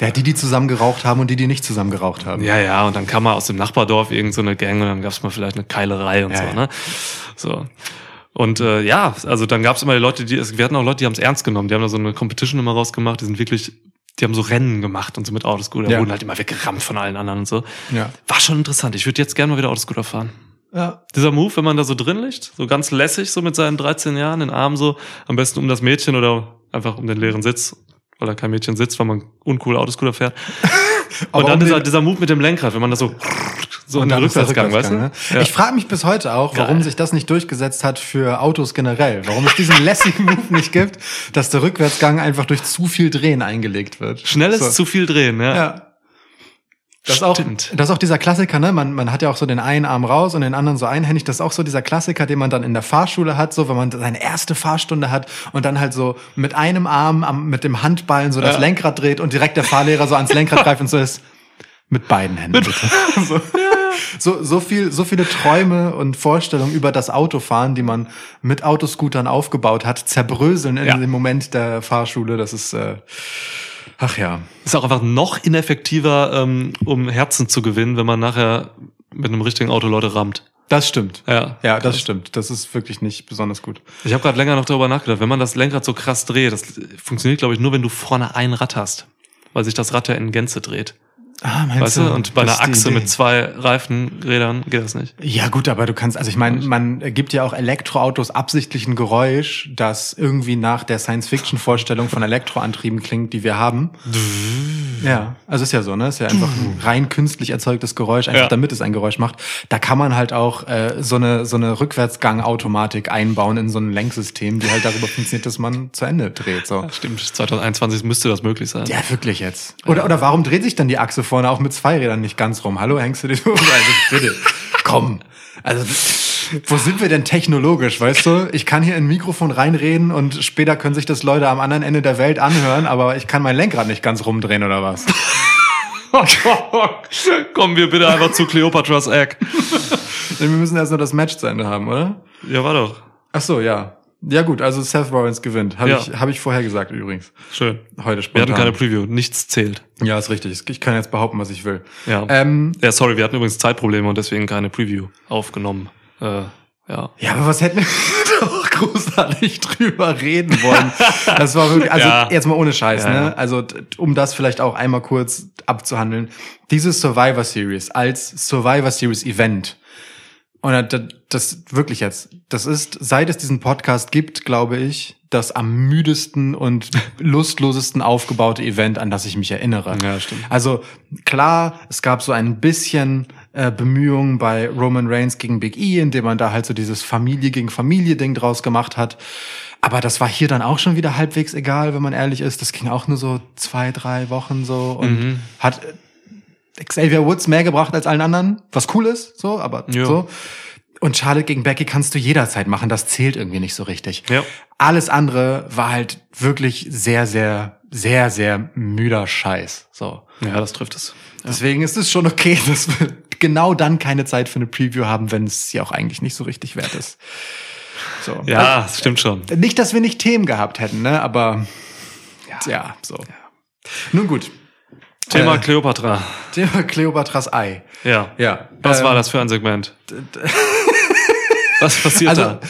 Speaker 1: Ja, die, die zusammen geraucht haben und die, die nicht zusammen geraucht haben.
Speaker 2: Ja, ja, und dann kam mal aus dem Nachbardorf irgend so eine Gang und dann gab's mal vielleicht eine Keilerei und
Speaker 1: Ja,
Speaker 2: so,
Speaker 1: ja.
Speaker 2: ne? So. Und äh, ja, also dann gab's immer die Leute, die, wir hatten auch Leute, die haben's ernst genommen. Die haben da so eine Competition immer rausgemacht, die sind wirklich, die haben so Rennen gemacht und so mit Autoscooter,
Speaker 1: Ja.
Speaker 2: wurden halt immer weggerammt von allen anderen und so.
Speaker 1: Ja.
Speaker 2: War schon interessant. Ich würde jetzt gerne mal wieder Autoscooter fahren.
Speaker 1: Ja.
Speaker 2: Dieser Move, wenn man da so drin liegt, so ganz lässig, so mit seinen 13 Jahren, den Arm so, am besten um das Mädchen oder einfach um den leeren Sitz, weil da kein Mädchen sitzt, weil man uncool Autoscooter fährt. Und dann
Speaker 1: um
Speaker 2: dieser, dieser Move mit dem Lenkrad, wenn man das so, so in den Rückwärtsgang, weißt du?
Speaker 1: Ne? Ich frage mich bis heute auch, warum
Speaker 2: Geil.
Speaker 1: sich das nicht durchgesetzt hat für Autos generell. Warum es diesen lässigen Move nicht gibt, dass der Rückwärtsgang einfach durch zu viel Drehen eingelegt wird.
Speaker 2: Schnelles
Speaker 1: So.
Speaker 2: zu viel drehen, ja.
Speaker 1: Ja. Das ist, auch, das ist auch dieser Klassiker, ne? Man, man hat ja auch so den einen Arm raus und den anderen so einhändig. Das ist auch so dieser Klassiker, den man dann in der Fahrschule hat, so wenn man seine erste Fahrstunde hat und dann halt so mit einem Arm am, mit dem Handballen so das
Speaker 2: Ja.
Speaker 1: Lenkrad dreht und direkt der Fahrlehrer so ans Lenkrad greift und so ist mit beiden Händen bitte. so.
Speaker 2: Ja,
Speaker 1: so, so viel, so viele Träume und Vorstellungen über das Autofahren, die man mit Autoscootern aufgebaut hat, zerbröseln in
Speaker 2: Ja.
Speaker 1: dem Moment der Fahrschule. Das ist, äh, ach ja.
Speaker 2: Ist auch einfach noch ineffektiver, ähm, um Herzen zu gewinnen, wenn man nachher mit einem richtigen Auto Leute rammt.
Speaker 1: Das stimmt.
Speaker 2: Ja.
Speaker 1: Ja, das stimmt. Das ist wirklich nicht besonders gut.
Speaker 2: Ich habe gerade länger noch darüber nachgedacht. Wenn man das Lenkrad so krass dreht, das funktioniert, glaube ich, nur, wenn du vorne ein Rad hast. Weil sich das Rad ja in Gänze dreht.
Speaker 1: Ah, meinst
Speaker 2: Weißt du? Und bei einer Achse mit zwei Reifenrädern geht das nicht.
Speaker 1: Ja gut, aber du kannst, also ich meine, man gibt ja auch Elektroautos absichtlich ein Geräusch, das irgendwie nach der Science-Fiction-Vorstellung von Elektroantrieben klingt, die wir haben. Ja, also ist ja so, ne? Ist ja einfach ein rein künstlich erzeugtes Geräusch, einfach
Speaker 2: Ja.
Speaker 1: damit es ein Geräusch macht. Da kann man halt auch äh, so eine so eine Rückwärtsgang-Automatik einbauen in so ein Lenksystem, die halt darüber funktioniert, dass man zu Ende dreht. So.
Speaker 2: Stimmt, 2021 müsste das möglich sein.
Speaker 1: Ja, wirklich jetzt. Oder, oder warum dreht sich dann die Achse vorne auch mit zwei Rädern nicht ganz rum? Hallo, hängst du dich um? Also bitte, komm. Also, wo sind wir denn technologisch, weißt du? Ich kann hier in ein Mikrofon reinreden und später können sich das Leute am anderen Ende der Welt anhören, aber ich kann mein Lenkrad nicht ganz rumdrehen oder was?
Speaker 2: Kommen wir bitte einfach zu Cleopatras Egg.
Speaker 1: Wir müssen erst nur das Match zu Ende haben, oder?
Speaker 2: Ja, war doch.
Speaker 1: Ach so, ja. Ja gut, also Seth Rollins gewinnt. Habe
Speaker 2: Ja.
Speaker 1: ich, hab ich vorher gesagt übrigens.
Speaker 2: Schön.
Speaker 1: Heute
Speaker 2: Wir
Speaker 1: spontan.
Speaker 2: hatten keine Preview. Nichts zählt.
Speaker 1: ja, ist richtig. Ich kann jetzt behaupten, was ich will.
Speaker 2: Ja.
Speaker 1: Ähm,
Speaker 2: ja, sorry, wir hatten übrigens Zeitprobleme und deswegen keine Preview aufgenommen. Äh, ja.
Speaker 1: Ja, aber was hätten wir doch großartig drüber reden wollen? Das war wirklich, also
Speaker 2: Ja.
Speaker 1: jetzt mal ohne Scheiß,
Speaker 2: Ja,
Speaker 1: ne? Also um das vielleicht auch einmal kurz abzuhandeln. Diese Survivor Series als Survivor Series Event. Und das, wirklich jetzt, das ist, seit es diesen Podcast gibt, glaube ich, das am müdesten und lustlosesten aufgebaute Event, an das ich mich erinnere.
Speaker 2: Ja, stimmt.
Speaker 1: Also klar, es gab so ein bisschen äh, Bemühungen bei Roman Reigns gegen Big E, indem man da halt so dieses Familie gegen Familie Ding draus gemacht hat. Aber das war hier dann auch schon wieder halbwegs egal, wenn man ehrlich ist. Das ging auch nur so zwei, drei Wochen so und
Speaker 2: Mhm.
Speaker 1: hat Xavier Woods mehr gebracht als allen anderen, was cool ist, so, aber
Speaker 2: Ja.
Speaker 1: so. Und Charlotte gegen Becky kannst du jederzeit machen, das zählt irgendwie nicht so richtig.
Speaker 2: Ja.
Speaker 1: Alles andere war halt wirklich sehr, sehr, sehr, sehr müder Scheiß. So.
Speaker 2: Ja, das trifft es.
Speaker 1: Deswegen ist es schon okay, dass wir genau dann keine Zeit für eine Preview haben, wenn es sie auch eigentlich nicht so richtig wert ist. So.
Speaker 2: Ja, das stimmt schon.
Speaker 1: Also, nicht, dass wir nicht Themen gehabt hätten, ne? Aber ja, so. Nun gut.
Speaker 2: Thema
Speaker 1: Äh,
Speaker 2: Cleopatra.
Speaker 1: Thema Kleopatras Ei.
Speaker 2: Ja.
Speaker 1: Ja.
Speaker 2: Was
Speaker 1: Ähm,
Speaker 2: war das für ein Segment? Was passiert
Speaker 1: Also,
Speaker 2: da?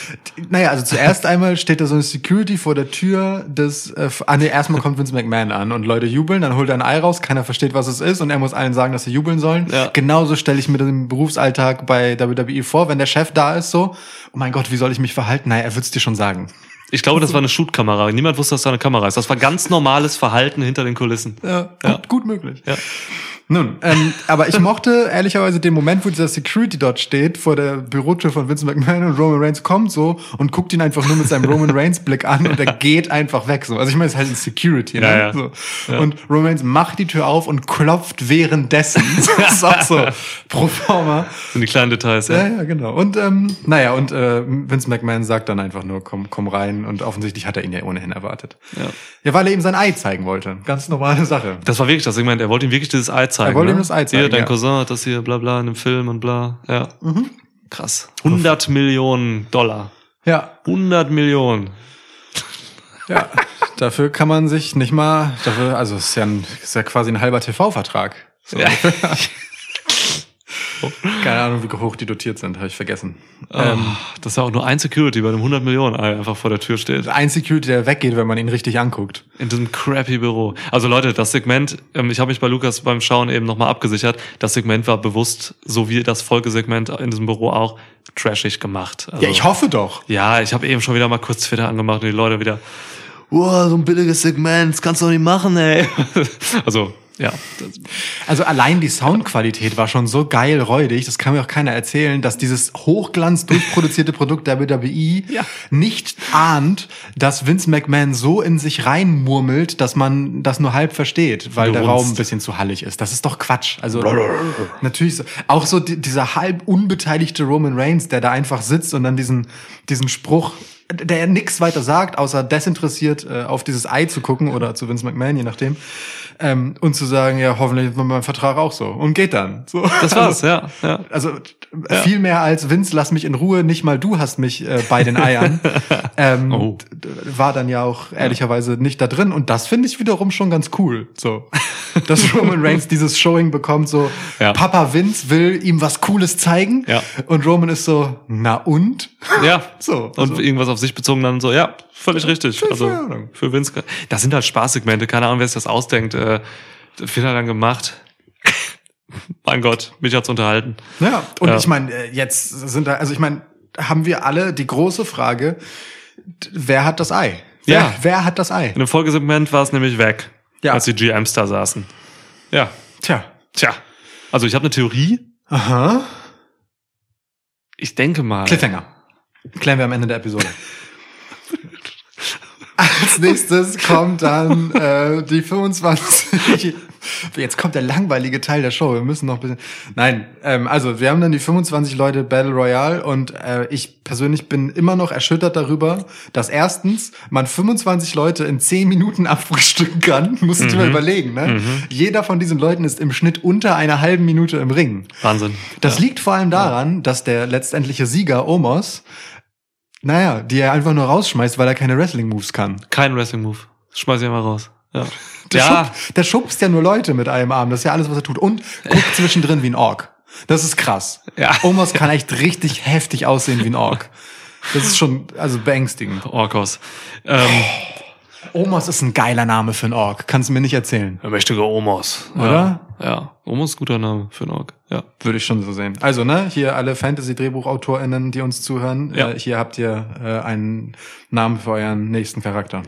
Speaker 1: naja, also zuerst einmal steht da so eine Security vor der Tür des, äh, ah nee, erstmal kommt Vince McMahon an und Leute jubeln, dann holt er ein Ei raus, keiner versteht, was es ist und er muss allen sagen, dass sie jubeln sollen.
Speaker 2: Ja.
Speaker 1: Genauso stelle ich mir den Berufsalltag bei WWE vor, wenn der Chef da ist, so, oh mein Gott, wie soll ich mich verhalten? Naja, er wird's dir schon sagen.
Speaker 2: Ich glaube, das war eine Shootkamera. Niemand wusste, dass da eine Kamera ist. Das war ganz normales Verhalten hinter den Kulissen.
Speaker 1: Ja, gut, gut möglich.
Speaker 2: Ja.
Speaker 1: Nun, ähm, aber ich mochte ehrlicherweise den Moment, wo dieser Security dort steht, vor der Bürotür von Vince McMahon und Roman Reigns kommt so und guckt ihn einfach nur mit seinem Roman Reigns Blick an und er geht einfach weg. So. Also ich meine, es ist halt ein Security. Ne?
Speaker 2: Ja, ja.
Speaker 1: So. Und Roman Reigns macht die Tür auf und klopft währenddessen. das ist auch so pro forma.
Speaker 2: Sind die kleinen Details,
Speaker 1: Ja,
Speaker 2: ja.
Speaker 1: ja, genau. Und ähm, naja, und äh, Vince McMahon sagt dann einfach nur, komm, komm rein. Und offensichtlich hat er ihn ja ohnehin erwartet.
Speaker 2: Ja.
Speaker 1: Ja, weil er ihm sein Ei zeigen wollte. Ganz normale Sache.
Speaker 2: Das war wirklich das Segment. Er wollte ihm wirklich dieses Ei zeigen.
Speaker 1: Er wollte
Speaker 2: ne?
Speaker 1: ihm das Ei zeigen,
Speaker 2: Hier, dein
Speaker 1: ja.
Speaker 2: Cousin hat das hier, bla bla, in einem Film und bla. Ja.
Speaker 1: Mhm.
Speaker 2: Krass. 100 Millionen Dollar.
Speaker 1: Ja,
Speaker 2: 100 Millionen.
Speaker 1: Ja, dafür kann man sich nicht mal, dafür, also es ist ja, ein, ist ja quasi ein halber TV-Vertrag. So.
Speaker 2: Ja.
Speaker 1: Keine Ahnung, wie hoch die dotiert sind, habe ich vergessen.
Speaker 2: Ähm, dass da auch nur ein Security bei einem 100 Millionen Ei einfach vor der Tür steht.
Speaker 1: Ein Security, der weggeht, wenn man ihn richtig anguckt.
Speaker 2: In diesem crappy Büro. Also Leute, das Segment, ähm, ich habe mich bei Lukas beim Schauen eben nochmal abgesichert, das Segment war bewusst, so wie das Folgesegment in diesem Büro auch, trashig gemacht. Also,
Speaker 1: Ja, ich hoffe doch.
Speaker 2: Ja, ich habe eben schon wieder mal kurz Twitter angemacht und die Leute wieder, wow, so ein billiges Segment, das kannst du doch nicht machen, ey. also, ja.
Speaker 1: Also allein die Soundqualität war schon so geil räudig, das kann mir auch keiner erzählen, dass dieses Hochglanz durchproduzierte Produkt der WWE
Speaker 2: Ja.
Speaker 1: nicht ahnt, dass Vince McMahon so in sich reinmurmelt, dass man das nur halb versteht, weil der. Raum ein bisschen zu hallig ist. Das ist doch Quatsch. Also natürlich so. auch so die, dieser halb unbeteiligte Roman Reigns, der da einfach sitzt und dann diesen diesen Spruch der nix weiter sagt, außer desinteressiert äh, auf dieses Ei zu gucken oder zu Vince McMahon, je nachdem, ähm, und zu sagen, ja, hoffentlich ist mein Vertrag auch so und geht dann. So.
Speaker 2: Das war's, ja. ja.
Speaker 1: Also äh, viel mehr als Vince, lass mich in Ruhe, nicht mal du hast mich äh, bei den Eiern. ähm,
Speaker 2: Oh.
Speaker 1: war dann ja auch ehrlicherweise nicht da drin und das finde ich wiederum schon ganz cool. So, dass Roman Reigns dieses Showing bekommt, so
Speaker 2: Ja.
Speaker 1: Papa Vince will ihm was Cooles zeigen
Speaker 2: Ja.
Speaker 1: und Roman ist so, na und?
Speaker 2: Ja.
Speaker 1: So,
Speaker 2: Und
Speaker 1: also-
Speaker 2: irgendwas auf sich bezogen dann so, ja, völlig richtig. Also für Vince. Das sind halt Spaßsegmente, keine Ahnung, wer sich das ausdenkt. Äh, das wird er dann gemacht. mein Gott, mich hat's unterhalten.
Speaker 1: Ja, und
Speaker 2: Ja.
Speaker 1: ich meine, äh, jetzt sind da, also ich meine, haben wir alle die große Frage, wer hat das Ei? Wer,
Speaker 2: Ja.
Speaker 1: wer hat das Ei?
Speaker 2: In dem Folgesegment war es nämlich weg,
Speaker 1: Ja.
Speaker 2: als die GMs da saßen. Ja,
Speaker 1: Tja.
Speaker 2: tja. Also ich habe eine Theorie.
Speaker 1: Aha.
Speaker 2: Ich denke mal.
Speaker 1: Cliffhanger. Klären wir am Ende der Episode. Als nächstes kommt dann äh, die 25. Jetzt kommt der langweilige Teil der Show. Wir müssen noch ein bisschen. Nein, ähm, also wir haben dann die 25 Leute Battle Royale und äh, ich persönlich bin immer noch erschüttert darüber, dass erstens man 25 Leute in 10 Minuten abfrühstücken kann. Musst du dir mal überlegen, ne? Jeder von diesen Leuten ist im Schnitt unter einer halben Minute im Ring.
Speaker 2: Wahnsinn.
Speaker 1: Das liegt vor allem daran, dass der letztendliche Sieger, Omos, naja, die er einfach nur rausschmeißt, weil er keine Wrestling-Moves kann.
Speaker 2: Kein Wrestling-Move. Schmeiß ich mal raus. Ja.
Speaker 1: Der,
Speaker 2: ja.
Speaker 1: schub, der schubst ja nur Leute mit einem Arm. Das ist ja alles, was er tut. Und guckt zwischendrin wie ein Ork. Das ist krass.
Speaker 2: Ja.
Speaker 1: Omos kann echt richtig heftig aussehen wie ein Ork. Das ist schon, also beängstigend.
Speaker 2: Orkos. Ähm,
Speaker 1: Omos ist ein geiler Name für einen Ork. Kannst du mir nicht erzählen.
Speaker 2: der mächtige Omos.
Speaker 1: Oder?
Speaker 2: Ja. ja. Omos ist ein guter Name für einen Ork. Ja.
Speaker 1: Würde ich schon so sehen. Also, ne, hier alle Fantasy-DrehbuchautorInnen, die uns zuhören,
Speaker 2: Ja.
Speaker 1: äh, hier habt ihr äh, einen Namen für euren nächsten Charakter.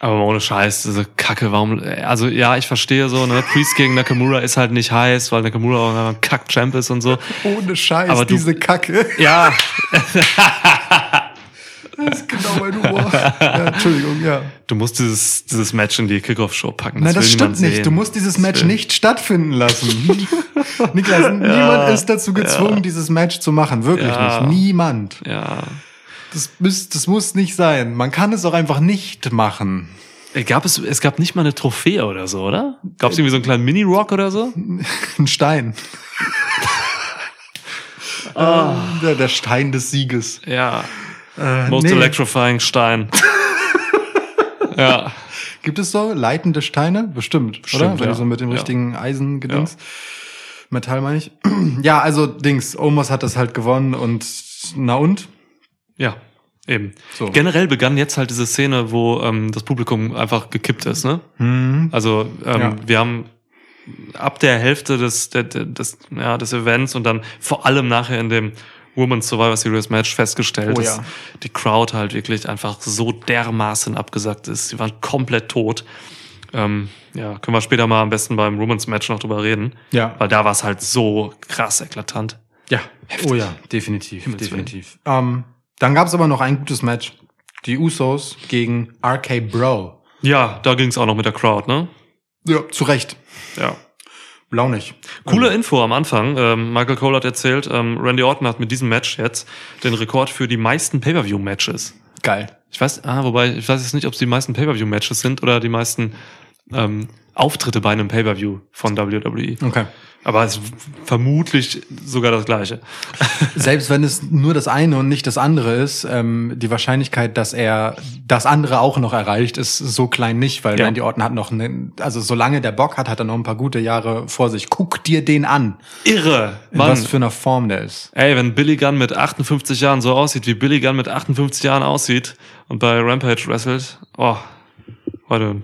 Speaker 2: Aber ohne Scheiß, diese Kacke, warum, also ja, ich verstehe so, ne, Priest gegen Nakamura ist halt nicht heiß, weil Nakamura auch ein Kack-Champ ist und so.
Speaker 1: Ohne Scheiß,
Speaker 2: Aber du-
Speaker 1: diese Kacke.
Speaker 2: Ja,
Speaker 1: Das ist genau mein Humor. ja, Entschuldigung, ja.
Speaker 2: du musst dieses, dieses Match in die Kickoff-Show packen.
Speaker 1: Nein, das stimmt nicht.
Speaker 2: sehen.
Speaker 1: Du musst dieses
Speaker 2: Das
Speaker 1: Match nicht stattfinden lassen. Niklas, niemand ist dazu gezwungen, dieses Match zu machen. Wirklich
Speaker 2: Ja.
Speaker 1: nicht. Niemand.
Speaker 2: Ja.
Speaker 1: Das, müß, das muss nicht sein. Man kann es auch einfach nicht machen.
Speaker 2: Gab es, es gab nicht mal eine Trophäe oder so, oder? Gab es irgendwie so einen kleinen Mini-Rock oder so?
Speaker 1: Ein Stein. Der, der Stein des Sieges.
Speaker 2: Ja.
Speaker 1: Äh,
Speaker 2: Most
Speaker 1: nee.
Speaker 2: electrifying Stein. ja.
Speaker 1: Gibt es so leitende Steine? Bestimmt, oder?
Speaker 2: Bestimmt,
Speaker 1: Wenn
Speaker 2: ja.
Speaker 1: du so mit dem
Speaker 2: Ja.
Speaker 1: richtigen Eisen gedings. Metall meine ich. Ja, also Dings, Omos hat das halt gewonnen und na und?
Speaker 2: Ja, eben.
Speaker 1: So.
Speaker 2: Generell begann jetzt halt diese Szene, wo ähm, das Publikum einfach gekippt ist, ne?
Speaker 1: Hm.
Speaker 2: Also ähm,
Speaker 1: Ja.
Speaker 2: wir haben ab der Hälfte des, der- des, ja, des Events und dann vor allem nachher in dem Women's Survivor Series Match festgestellt,
Speaker 1: Oh
Speaker 2: dass
Speaker 1: ja.
Speaker 2: die Crowd halt wirklich einfach so dermaßen abgesackt ist. Sie waren komplett tot. Ähm, ja, können wir später mal am besten beim Women's Match noch drüber reden.
Speaker 1: Ja.
Speaker 2: Weil da war es halt so krass eklatant.
Speaker 1: Ja. Oh ja, definitiv,
Speaker 2: Himmels
Speaker 1: definitiv. Ähm, dann gab es aber noch ein gutes Match. Die Usos gegen RK Bro.
Speaker 2: Ja, da ging es auch noch mit der Crowd, ne?
Speaker 1: Ja, zu Recht.
Speaker 2: Ja.
Speaker 1: Launig.
Speaker 2: Coole Info am Anfang. Ähm, Michael Cole hat erzählt, ähm, Randy Orton hat mit diesem Match jetzt den Rekord für die meisten Pay-Per-View-Matches.
Speaker 1: Geil.
Speaker 2: Ich weiß, ah, wobei, ich weiß jetzt nicht, ob es die meisten Pay-Per-View-Matches sind oder die meisten ähm, Auftritte bei einem Pay-Per-View von WWE.
Speaker 1: Okay.
Speaker 2: Aber es ist vermutlich sogar das gleiche.
Speaker 1: Selbst wenn es nur das eine und nicht das andere ist, ähm, die Wahrscheinlichkeit, dass er das andere auch noch erreicht, ist so klein nicht, weil
Speaker 2: Ja.
Speaker 1: Randy Orton hat noch, ne, also solange der Bock hat, hat er noch ein paar gute Jahre vor sich. Guck dir den an,
Speaker 2: Irre! Mann.
Speaker 1: was für einer Form der ist.
Speaker 2: Ey, wenn Billy Gunn mit 58 Jahren so aussieht, wie Billy Gunn mit 58 Jahren aussieht und bei Rampage wrestelt, oh, heute eine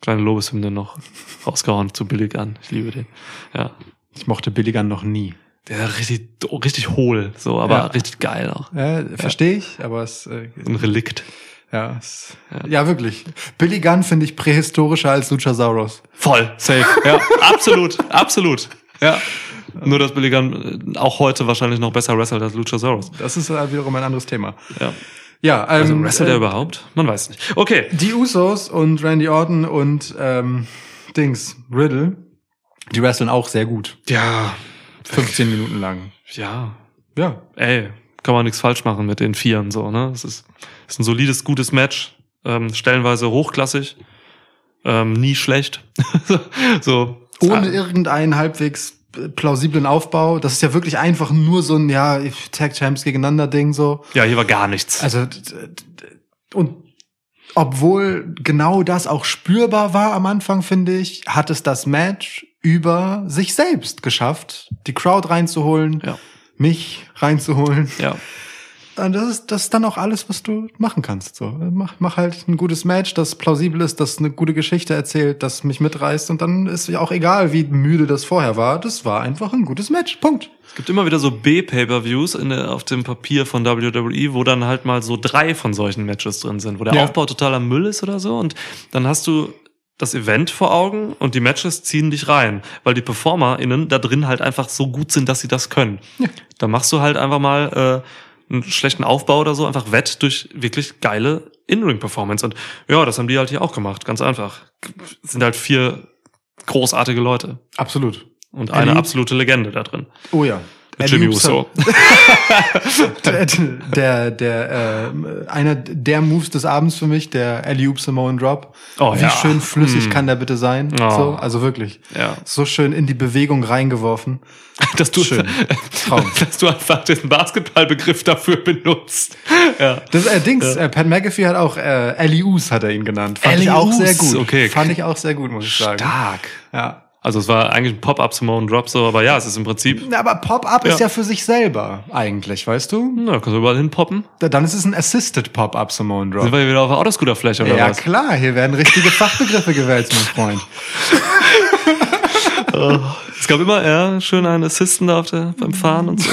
Speaker 2: kleine Lobeshymne noch rausgehauen zu Billy Gunn. Ich liebe den. Ja.
Speaker 1: Ich mochte Billigan noch nie.
Speaker 2: Der ist richtig, richtig hohl, so, aber
Speaker 1: Ja.
Speaker 2: richtig geil auch.
Speaker 1: Äh, Verstehe ich, aber es, äh,
Speaker 2: Ein Relikt.
Speaker 1: ja, es, ja. wirklich. Billy Gunn finde ich prähistorischer als Luchasaurus.
Speaker 2: Voll, safe. Ja, absolut, absolut. Ja. Nur, dass Billy Gunn äh, auch heute wahrscheinlich noch besser wrestelt als Luchasaurus.
Speaker 1: Das ist äh, wiederum ein anderes Thema.
Speaker 2: Ja.
Speaker 1: Ja, ähm,
Speaker 2: Also wrestelt er
Speaker 1: äh,
Speaker 2: überhaupt? Man weiß nicht. Okay.
Speaker 1: Die Usos und Randy Orton und ähm, Dings, Riddle, die wresteln auch sehr gut.
Speaker 2: Ja.
Speaker 1: 15 Minuten lang.
Speaker 2: Ja.
Speaker 1: Ja.
Speaker 2: Ey, kann man nichts falsch machen mit den Vieren so, ne? Es ist, ist ein solides, gutes Match, ähm, stellenweise hochklassig, ähm, nie schlecht. so
Speaker 1: Ohne irgendeinen halbwegs plausiblen Aufbau. Das ist ja wirklich einfach nur so ein, ja, Tag Champs gegeneinander Ding so.
Speaker 2: ja, hier war gar nichts.
Speaker 1: Also, und obwohl genau das auch spürbar war am Anfang, finde ich, hat es das Match über sich selbst geschafft, die Crowd reinzuholen,
Speaker 2: Ja.
Speaker 1: mich reinzuholen.
Speaker 2: ja.
Speaker 1: Und Das ist, das ist dann auch alles, was du machen kannst. So, mach, mach halt ein gutes Match, das plausibel ist, das eine gute Geschichte erzählt, das mich mitreißt und dann ist ja auch egal, wie müde das vorher war. Das war einfach ein gutes Match. Punkt.
Speaker 2: Es gibt immer wieder so B-Pay-Per-Views auf dem Papier von WWE, wo dann halt mal so drei von solchen Matches drin sind, wo der
Speaker 1: Ja.
Speaker 2: Aufbau totaler Müll ist oder so. Und dann hast du das Event vor Augen und die Matches ziehen dich rein, weil die PerformerInnen da drin halt einfach so gut sind, dass sie das können.
Speaker 1: Ja.
Speaker 2: Da machst du halt einfach mal äh, einen schlechten Aufbau oder so einfach wett durch wirklich geile In-Ring-Performance. Und ja, das haben die halt hier auch gemacht, ganz einfach. Es sind halt vier großartige Leute
Speaker 1: Absolut.
Speaker 2: und eine
Speaker 1: Ellie-
Speaker 2: absolute Legende da drin.
Speaker 1: Oh ja.
Speaker 2: Jimmy
Speaker 1: Alley-Oops
Speaker 2: Uso.
Speaker 1: der, der, der, äh, einer der Moves des Abends für mich, der Alley-Oop Samoan Drop.
Speaker 2: Oh,
Speaker 1: Wie
Speaker 2: ja.
Speaker 1: schön flüssig
Speaker 2: Mm.
Speaker 1: kann der bitte sein?
Speaker 2: Oh.
Speaker 1: So, also wirklich.
Speaker 2: Ja.
Speaker 1: So schön in die Bewegung reingeworfen.
Speaker 2: Dass du,
Speaker 1: Schön. Traum.
Speaker 2: dass du einfach den Basketballbegriff dafür benutzt. Ja.
Speaker 1: Das äh, Dings, äh, Pat McAfee hat auch äh, Alley-Oos hat er ihn genannt. Fand ich auch sehr gut.
Speaker 2: okay.
Speaker 1: Fand ich auch sehr gut, muss ich sagen.
Speaker 2: Stark.
Speaker 1: Ja.
Speaker 2: Also es war eigentlich ein Pop-up Simone Drop so, aber ja, es ist im Prinzip,
Speaker 1: Na, Aber Pop-Up ist
Speaker 2: Ja.
Speaker 1: ja für sich selber eigentlich, weißt du?
Speaker 2: na, kannst du überall hinpoppen.
Speaker 1: Da- Dann ist es ein Assisted Pop-Up Samoan Drop.
Speaker 2: Sind wir hier wieder auf der Autoscooterfläche oder
Speaker 1: Ja
Speaker 2: was?
Speaker 1: klar, hier werden richtige Fachbegriffe gewälzt, mein Freund.
Speaker 2: Es gab immer, ja, schön einen Assistant da auf der, beim Fahren und so.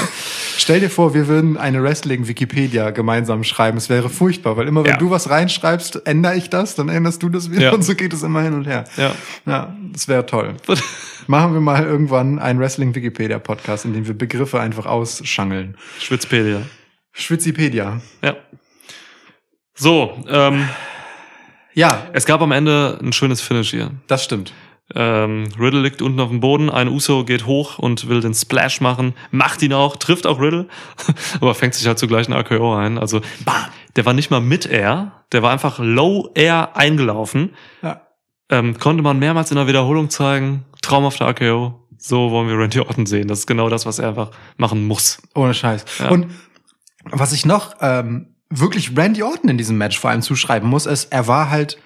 Speaker 1: Stell dir vor, wir würden eine Wrestling-Wikipedia gemeinsam schreiben. Es wäre furchtbar, weil immer wenn
Speaker 2: Ja.
Speaker 1: du was reinschreibst, ändere ich das, dann änderst du das wieder
Speaker 2: Ja.
Speaker 1: und so geht es immer hin und her.
Speaker 2: Ja.
Speaker 1: Ja, das wäre toll. Machen wir mal irgendwann einen Wrestling-Wikipedia-Podcast, in dem wir Begriffe einfach ausschangeln.
Speaker 2: Schwitzpedia.
Speaker 1: Schwitzipedia.
Speaker 2: Ja. So, ähm,
Speaker 1: Ja,
Speaker 2: es gab am Ende ein schönes Finish hier.
Speaker 1: das stimmt.
Speaker 2: Ähm, Riddle liegt unten auf dem Boden, ein Uso geht hoch und will den Splash machen, macht ihn auch, trifft auch Riddle, aber fängt sich halt zugleich ein RKO ein. Also der war nicht mal mit Air, der war einfach Low Air eingelaufen.
Speaker 1: Ja.
Speaker 2: Ähm, konnte man mehrmals in der Wiederholung zeigen. Traumhafter RKO. So wollen wir Randy Orton sehen. Das ist genau das, was er einfach machen muss.
Speaker 1: Ohne Scheiß.
Speaker 2: Ja.
Speaker 1: Und was ich noch ähm, wirklich Randy Orton in diesem Match vor allem zuschreiben muss, ist, er war halt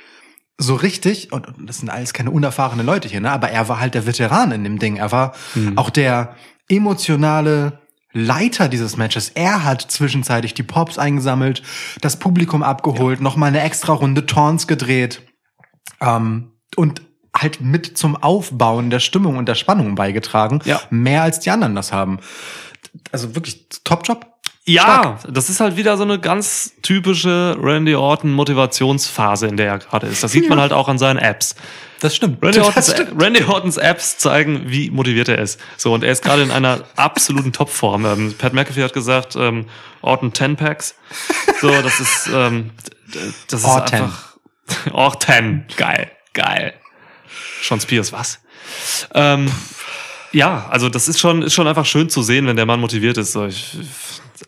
Speaker 1: so richtig, und das sind alles keine unerfahrenen Leute hier, ne? aber er war halt der Veteran in dem Ding. Er war auch der emotionale Leiter dieses Matches. Er hat zwischenzeitlich die Pops eingesammelt, das Publikum abgeholt, noch mal eine extra Runde Taunts gedreht ähm, und halt mit zum Aufbauen der Stimmung und der Spannung beigetragen.
Speaker 2: Ja.
Speaker 1: Mehr als die anderen das haben. Also wirklich Top-Job.
Speaker 2: Ja, das ist halt wieder so eine ganz typische Randy Orton Motivationsphase, in der er gerade ist. Das sieht man halt auch an seinen Apps.
Speaker 1: Das stimmt.
Speaker 2: Randy
Speaker 1: Das
Speaker 2: Ortons,
Speaker 1: stimmt.
Speaker 2: Randy Ortons Apps zeigen, wie motiviert er ist. So, und er ist gerade in einer absoluten Topform. Ähm, Pat McAfee hat gesagt, ähm, Orton 10 Packs. So, das ist, ähm, das ist
Speaker 1: Orton.
Speaker 2: einfach, Orton. Geil, geil. Sean Spears, was? Ähm, ja, also das ist schon, ist schon einfach schön zu sehen, wenn der Mann motiviert ist. So, ich,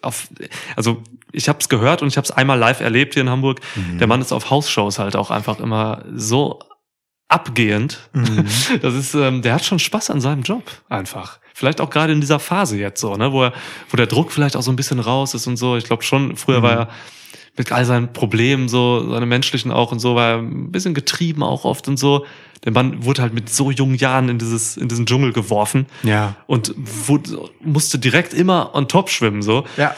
Speaker 2: auf, also ich habe es gehört und ich habe es einmal live erlebt hier in Hamburg. Der Mann ist auf Hausshows halt auch einfach immer so abgehend. Das ist, ähm, der hat schon Spaß an seinem Job einfach. Vielleicht auch gerade in dieser Phase jetzt so, ne, wo er, wo der Druck vielleicht auch so ein bisschen raus ist und so. Ich glaube schon, früher war er mit all seinen Problemen so, seine menschlichen auch und so, war er ein bisschen getrieben auch oft und so. Der Mann wurde halt mit so jungen Jahren in dieses, in diesen Dschungel geworfen
Speaker 1: Ja.
Speaker 2: und wurde, musste direkt immer on top schwimmen so.
Speaker 1: Ja.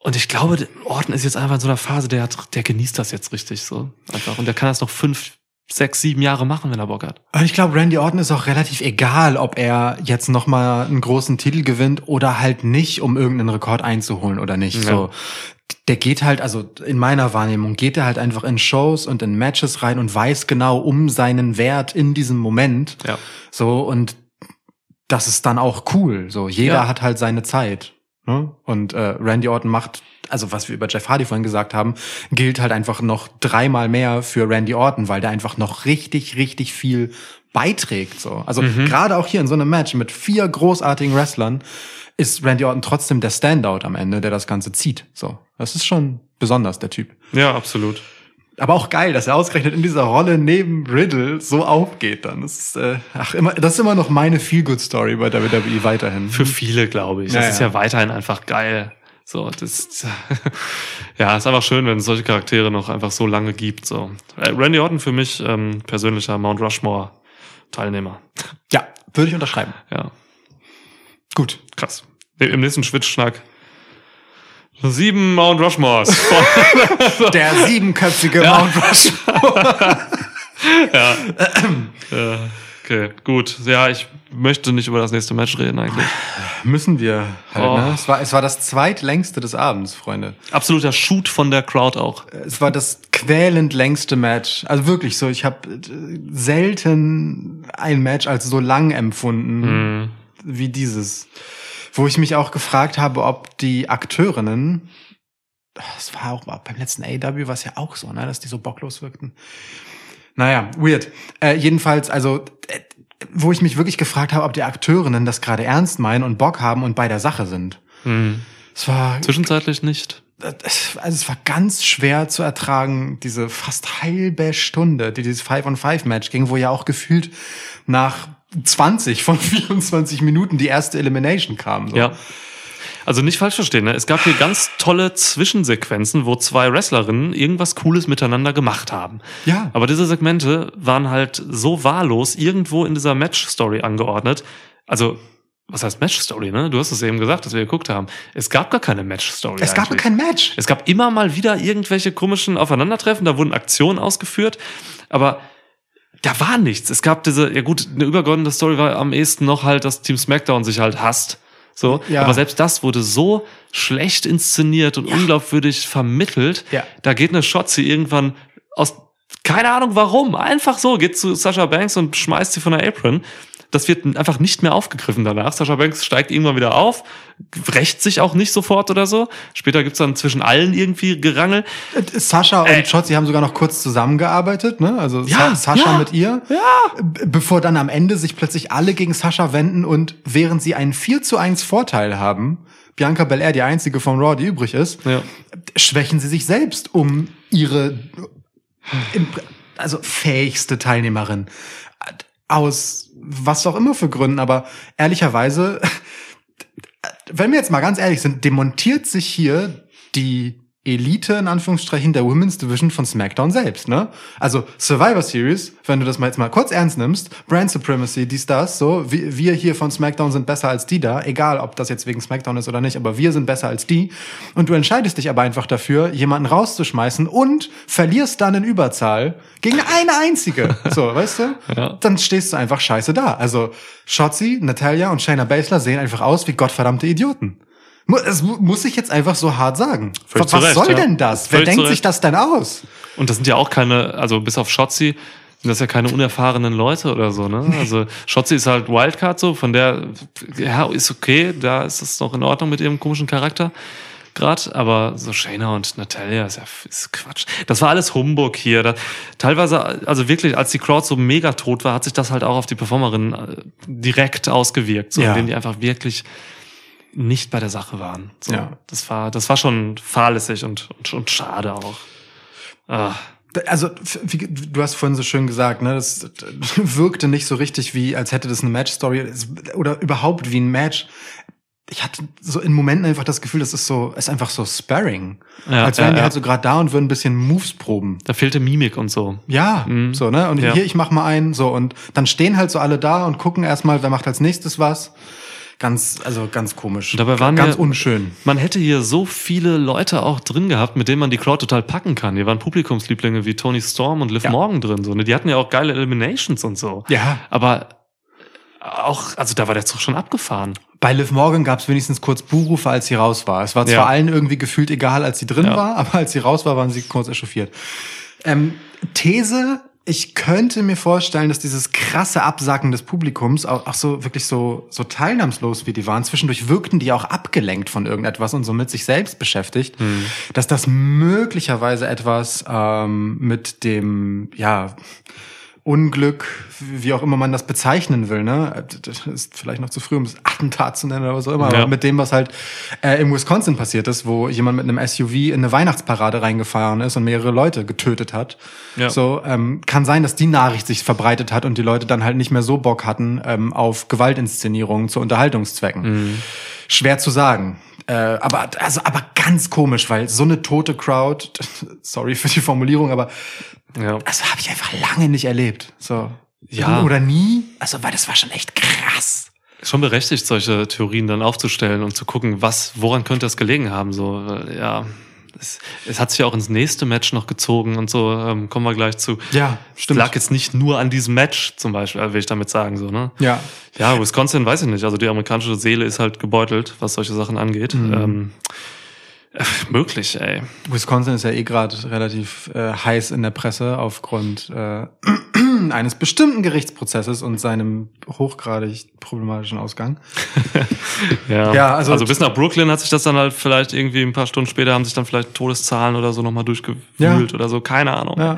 Speaker 2: Und ich glaube, Orton ist jetzt einfach in so einer Phase, der, hat, der genießt das jetzt richtig so einfach und der kann das noch fünf, sechs, sieben Jahre machen, wenn er Bock hat.
Speaker 1: Und ich glaube, Randy Orton ist auch relativ egal, ob er jetzt noch mal einen großen Titel gewinnt oder halt nicht, um irgendeinen Rekord einzuholen oder nicht.
Speaker 2: Ja.
Speaker 1: So, der geht halt, also in meiner Wahrnehmung, geht er halt einfach in Shows und in Matches rein und weiß genau um seinen Wert in diesem Moment.
Speaker 2: Ja.
Speaker 1: So und das ist dann auch cool. So jeder
Speaker 2: Ja.
Speaker 1: hat halt seine Zeit. Ne? Und äh, Randy Orton macht, also was wir über Jeff Hardy vorhin gesagt haben, gilt halt einfach noch dreimal mehr für Randy Orton, weil der einfach noch richtig, richtig viel beiträgt. So. Also gerade auch hier in so einem Match mit vier großartigen Wrestlern ist Randy Orton trotzdem der Standout am Ende, der das Ganze zieht. So. Das ist schon besonders, der Typ.
Speaker 2: Ja, absolut.
Speaker 1: Aber auch geil, dass er ausgerechnet in dieser Rolle neben Riddle so aufgeht dann. Das ist, äh, ach, immer, das ist immer noch meine Feel-Good-Story bei WWE weiterhin.
Speaker 2: Für viele, glaube ich. Das ist
Speaker 1: ja.
Speaker 2: ja weiterhin einfach geil. So, das, ja, ist einfach schön, wenn es solche Charaktere noch einfach so lange gibt. So, Äh, Randy Orton für mich ähm, persönlicher Mount Rushmore Teilnehmer.
Speaker 1: Ja, würde ich unterschreiben.
Speaker 2: Ja,
Speaker 1: Gut.
Speaker 2: krass. Im nächsten Schwitzschnack sieben Mount Rushmores.
Speaker 1: Der siebenköpfige Mount Rushmore.
Speaker 2: Ja, okay, gut. Ja, ich möchte nicht über das nächste Match reden eigentlich.
Speaker 1: Müssen wir halt,
Speaker 2: Oh.
Speaker 1: ne? Es war, es war das zweitlängste des Abends, Freunde.
Speaker 2: Absoluter Shoot von der Crowd auch.
Speaker 1: Es war das quälend längste Match. Also wirklich so, ich habe selten ein Match als so lang empfunden
Speaker 2: Mhm.
Speaker 1: wie dieses. Wo ich mich auch gefragt habe, ob die Akteurinnen, das war auch beim letzten AW war es ja auch so, ne, dass die so bocklos wirkten. Naja, weird. Äh, jedenfalls, also, äh, wo ich mich wirklich gefragt habe, ob die Akteurinnen das gerade ernst meinen und Bock haben und bei der Sache sind.
Speaker 2: Mhm.
Speaker 1: Es war
Speaker 2: Zwischenzeitlich nicht.
Speaker 1: es- also es war ganz schwer zu ertragen, diese fast halbe Stunde, die dieses Five-on-Five-Match ging, wo ja auch gefühlt nach 20 von 24 Minuten die erste Elimination kam. So.
Speaker 2: Ja. Also nicht falsch verstehen, ne? es gab hier ganz tolle Zwischensequenzen, wo zwei Wrestlerinnen irgendwas Cooles miteinander gemacht haben.
Speaker 1: Ja.
Speaker 2: Aber diese Segmente waren halt so wahllos irgendwo in dieser Match-Story angeordnet. Also, was heißt Match-Story, ne? Du hast es eben gesagt, dass wir geguckt haben. Es gab gar keine Match-Story.
Speaker 1: Es gab
Speaker 2: eigentlich.
Speaker 1: kein Match.
Speaker 2: Es gab immer mal wieder irgendwelche komischen Aufeinandertreffen, da wurden Aktionen ausgeführt, aber da war nichts. Es gab diese, ja gut, eine übergeordnete Story war am ehesten noch halt, dass Team SmackDown sich halt hasst. So,
Speaker 1: Ja.
Speaker 2: aber selbst das wurde so schlecht inszeniert und unglaubwürdig vermittelt.
Speaker 1: Ja.
Speaker 2: Da geht eine Shotzi irgendwann aus, keine Ahnung warum, einfach so, geht zu Sasha Banks und schmeißt sie von der Apron. Das wird einfach nicht mehr aufgegriffen danach. Sasha Banks steigt irgendwann wieder auf, rächt sich auch nicht sofort oder so. Später gibt's dann zwischen allen irgendwie Gerangel.
Speaker 1: Äh, Sascha und
Speaker 2: Ey.
Speaker 1: Shotzi haben sogar noch kurz zusammengearbeitet, ne? Also
Speaker 2: Ja,
Speaker 1: Sa Sascha
Speaker 2: ja,
Speaker 1: mit ihr.
Speaker 2: Ja.
Speaker 1: Bevor dann am Ende sich plötzlich alle gegen Sascha wenden und während sie einen 4 zu 1 Vorteil haben, Bianca Belair die einzige von Raw, die übrig ist,
Speaker 2: Ja.
Speaker 1: schwächen sie sich selbst um ihre also fähigste Teilnehmerin aus was auch immer für Gründen, aber ehrlicherweise, wenn wir jetzt mal ganz ehrlich sind, demontiert sich hier die Elite in Anführungsstrichen der Women's Division von SmackDown selbst, ne? Also Survivor Series, wenn du das mal jetzt mal kurz ernst nimmst, Brand Supremacy, dies, das, so, wir, hier von SmackDown sind besser als die da, egal ob das jetzt wegen SmackDown ist oder nicht, aber wir sind besser als die. Und du entscheidest dich aber einfach dafür, jemanden rauszuschmeißen und verlierst dann in Überzahl gegen eine einzige. So, weißt du?
Speaker 2: Ja.
Speaker 1: Dann stehst du einfach scheiße da. Also Shotzi, Natalia und Shayna Baszler sehen einfach aus wie gottverdammte Idioten. Das mu- muss ich jetzt einfach so hart sagen.
Speaker 2: Völlig
Speaker 1: Was
Speaker 2: Recht,
Speaker 1: soll
Speaker 2: ja.
Speaker 1: denn das? Wer
Speaker 2: Völlig zu
Speaker 1: denkt sich das denn aus?
Speaker 2: Und das sind ja auch keine, also bis auf Shotzi sind das ja keine unerfahrenen Leute oder so, ne? Also Shotzi ist halt Wildcard so, von der, ja, ist okay, da ist es noch in Ordnung mit ihrem komischen Charakter. Grad, aber so Shayna und Natalia ist ja ist Quatsch. Das war alles Humbug hier. Da, teilweise, also wirklich, als die Crowd so mega tot war, hat sich das halt auch auf die Performerin äh, direkt ausgewirkt, so,
Speaker 1: Ja.
Speaker 2: indem die einfach wirklich nicht bei der Sache waren. So,
Speaker 1: Ja.
Speaker 2: Das war, das war schon fahrlässig und, und, und schade auch. Ah.
Speaker 1: Also, wie, du hast vorhin so schön gesagt, ne, das wirkte nicht so richtig wie, als hätte das eine Match-Story oder überhaupt wie ein Match. Ich hatte so in Momenten einfach das Gefühl, das ist so, ist einfach so Sparring.
Speaker 2: Ja,
Speaker 1: als wären
Speaker 2: ja,
Speaker 1: die halt so gerade da und würden ein bisschen Moves proben.
Speaker 2: Da fehlte Mimik und so.
Speaker 1: Ja,
Speaker 2: Mhm.
Speaker 1: so, ne? Und
Speaker 2: Ja.
Speaker 1: hier, ich mach mal einen, so, und dann stehen halt so alle da und gucken erstmal, wer macht als nächstes was. Ganz, also ganz komisch.
Speaker 2: Und dabei waren
Speaker 1: ganz
Speaker 2: ja-
Speaker 1: unschön.
Speaker 2: Man hätte hier so viele Leute auch drin gehabt, mit denen man die Crowd total packen kann. Hier waren Publikumslieblinge wie Tony Storm und Liv
Speaker 1: Ja.
Speaker 2: Morgan drin. So, ne? Die hatten ja auch geile Eliminations und so.
Speaker 1: Ja.
Speaker 2: Aber auch, also da war der Zug schon abgefahren.
Speaker 1: Bei Liv Morgan gab es wenigstens kurz Buhrufe, als sie raus war. Es war zwar
Speaker 2: Ja.
Speaker 1: allen irgendwie gefühlt egal, als sie drin
Speaker 2: Ja.
Speaker 1: war, aber als sie raus war, waren sie kurz echauffiert. Ähm, These ich könnte mir vorstellen, dass dieses krasse Absacken des Publikums, auch, auch so wirklich so, so teilnahmslos wie die waren, zwischendurch wirkten die auch abgelenkt von irgendetwas und so mit sich selbst beschäftigt, dass das möglicherweise etwas ähm, mit dem, ja, Unglück, wie auch immer man das bezeichnen will, ne? Das ist vielleicht noch zu früh, um es Attentat zu nennen oder was auch immer,
Speaker 2: Ja.
Speaker 1: aber mit dem, was halt äh, im Wisconsin passiert ist, wo jemand mit einem SUV in eine Weihnachtsparade reingefahren ist und mehrere Leute getötet hat.
Speaker 2: Ja.
Speaker 1: So, ähm, kann sein, dass die Nachricht sich verbreitet hat und die Leute dann halt nicht mehr so Bock hatten ähm, auf Gewaltinszenierungen zu Unterhaltungszwecken. Schwer zu sagen. Äh, aber also aber ganz komisch, weil so eine tote Crowd, sorry für die Formulierung, aber
Speaker 2: Ja.
Speaker 1: also habe ich einfach lange nicht erlebt. So.
Speaker 2: Ja.
Speaker 1: Oder nie. Also, weil das war schon echt krass.
Speaker 2: Schon berechtigt, solche Theorien dann aufzustellen und zu gucken, was, woran könnte das gelegen haben. So, äh, ja. Es, es hat sich auch ins nächste Match noch gezogen und so, ähm, kommen wir gleich zu.
Speaker 1: Ja, stimmt.
Speaker 2: Es lag jetzt nicht nur an diesem Match, zum Beispiel, äh, will ich damit sagen, so, ne?
Speaker 1: Ja.
Speaker 2: Ja, Wisconsin weiß ich nicht. Also die amerikanische Seele ist halt gebeutelt, was solche Sachen angeht.
Speaker 1: Mhm.
Speaker 2: Ähm, äh, möglich, ey.
Speaker 1: Wisconsin ist ja eh gerade relativ äh, heiß in der Presse aufgrund äh, eines bestimmten Gerichtsprozesses und seinem hochgradig problematischen Ausgang.
Speaker 2: Ja,
Speaker 1: Ja, also-
Speaker 2: also, bis nach Brooklyn hat sich das dann halt vielleicht irgendwie ein paar Stunden später haben sich dann vielleicht Todeszahlen oder so nochmal durchgewühlt
Speaker 1: Ja.
Speaker 2: oder so, keine Ahnung.
Speaker 1: Ja.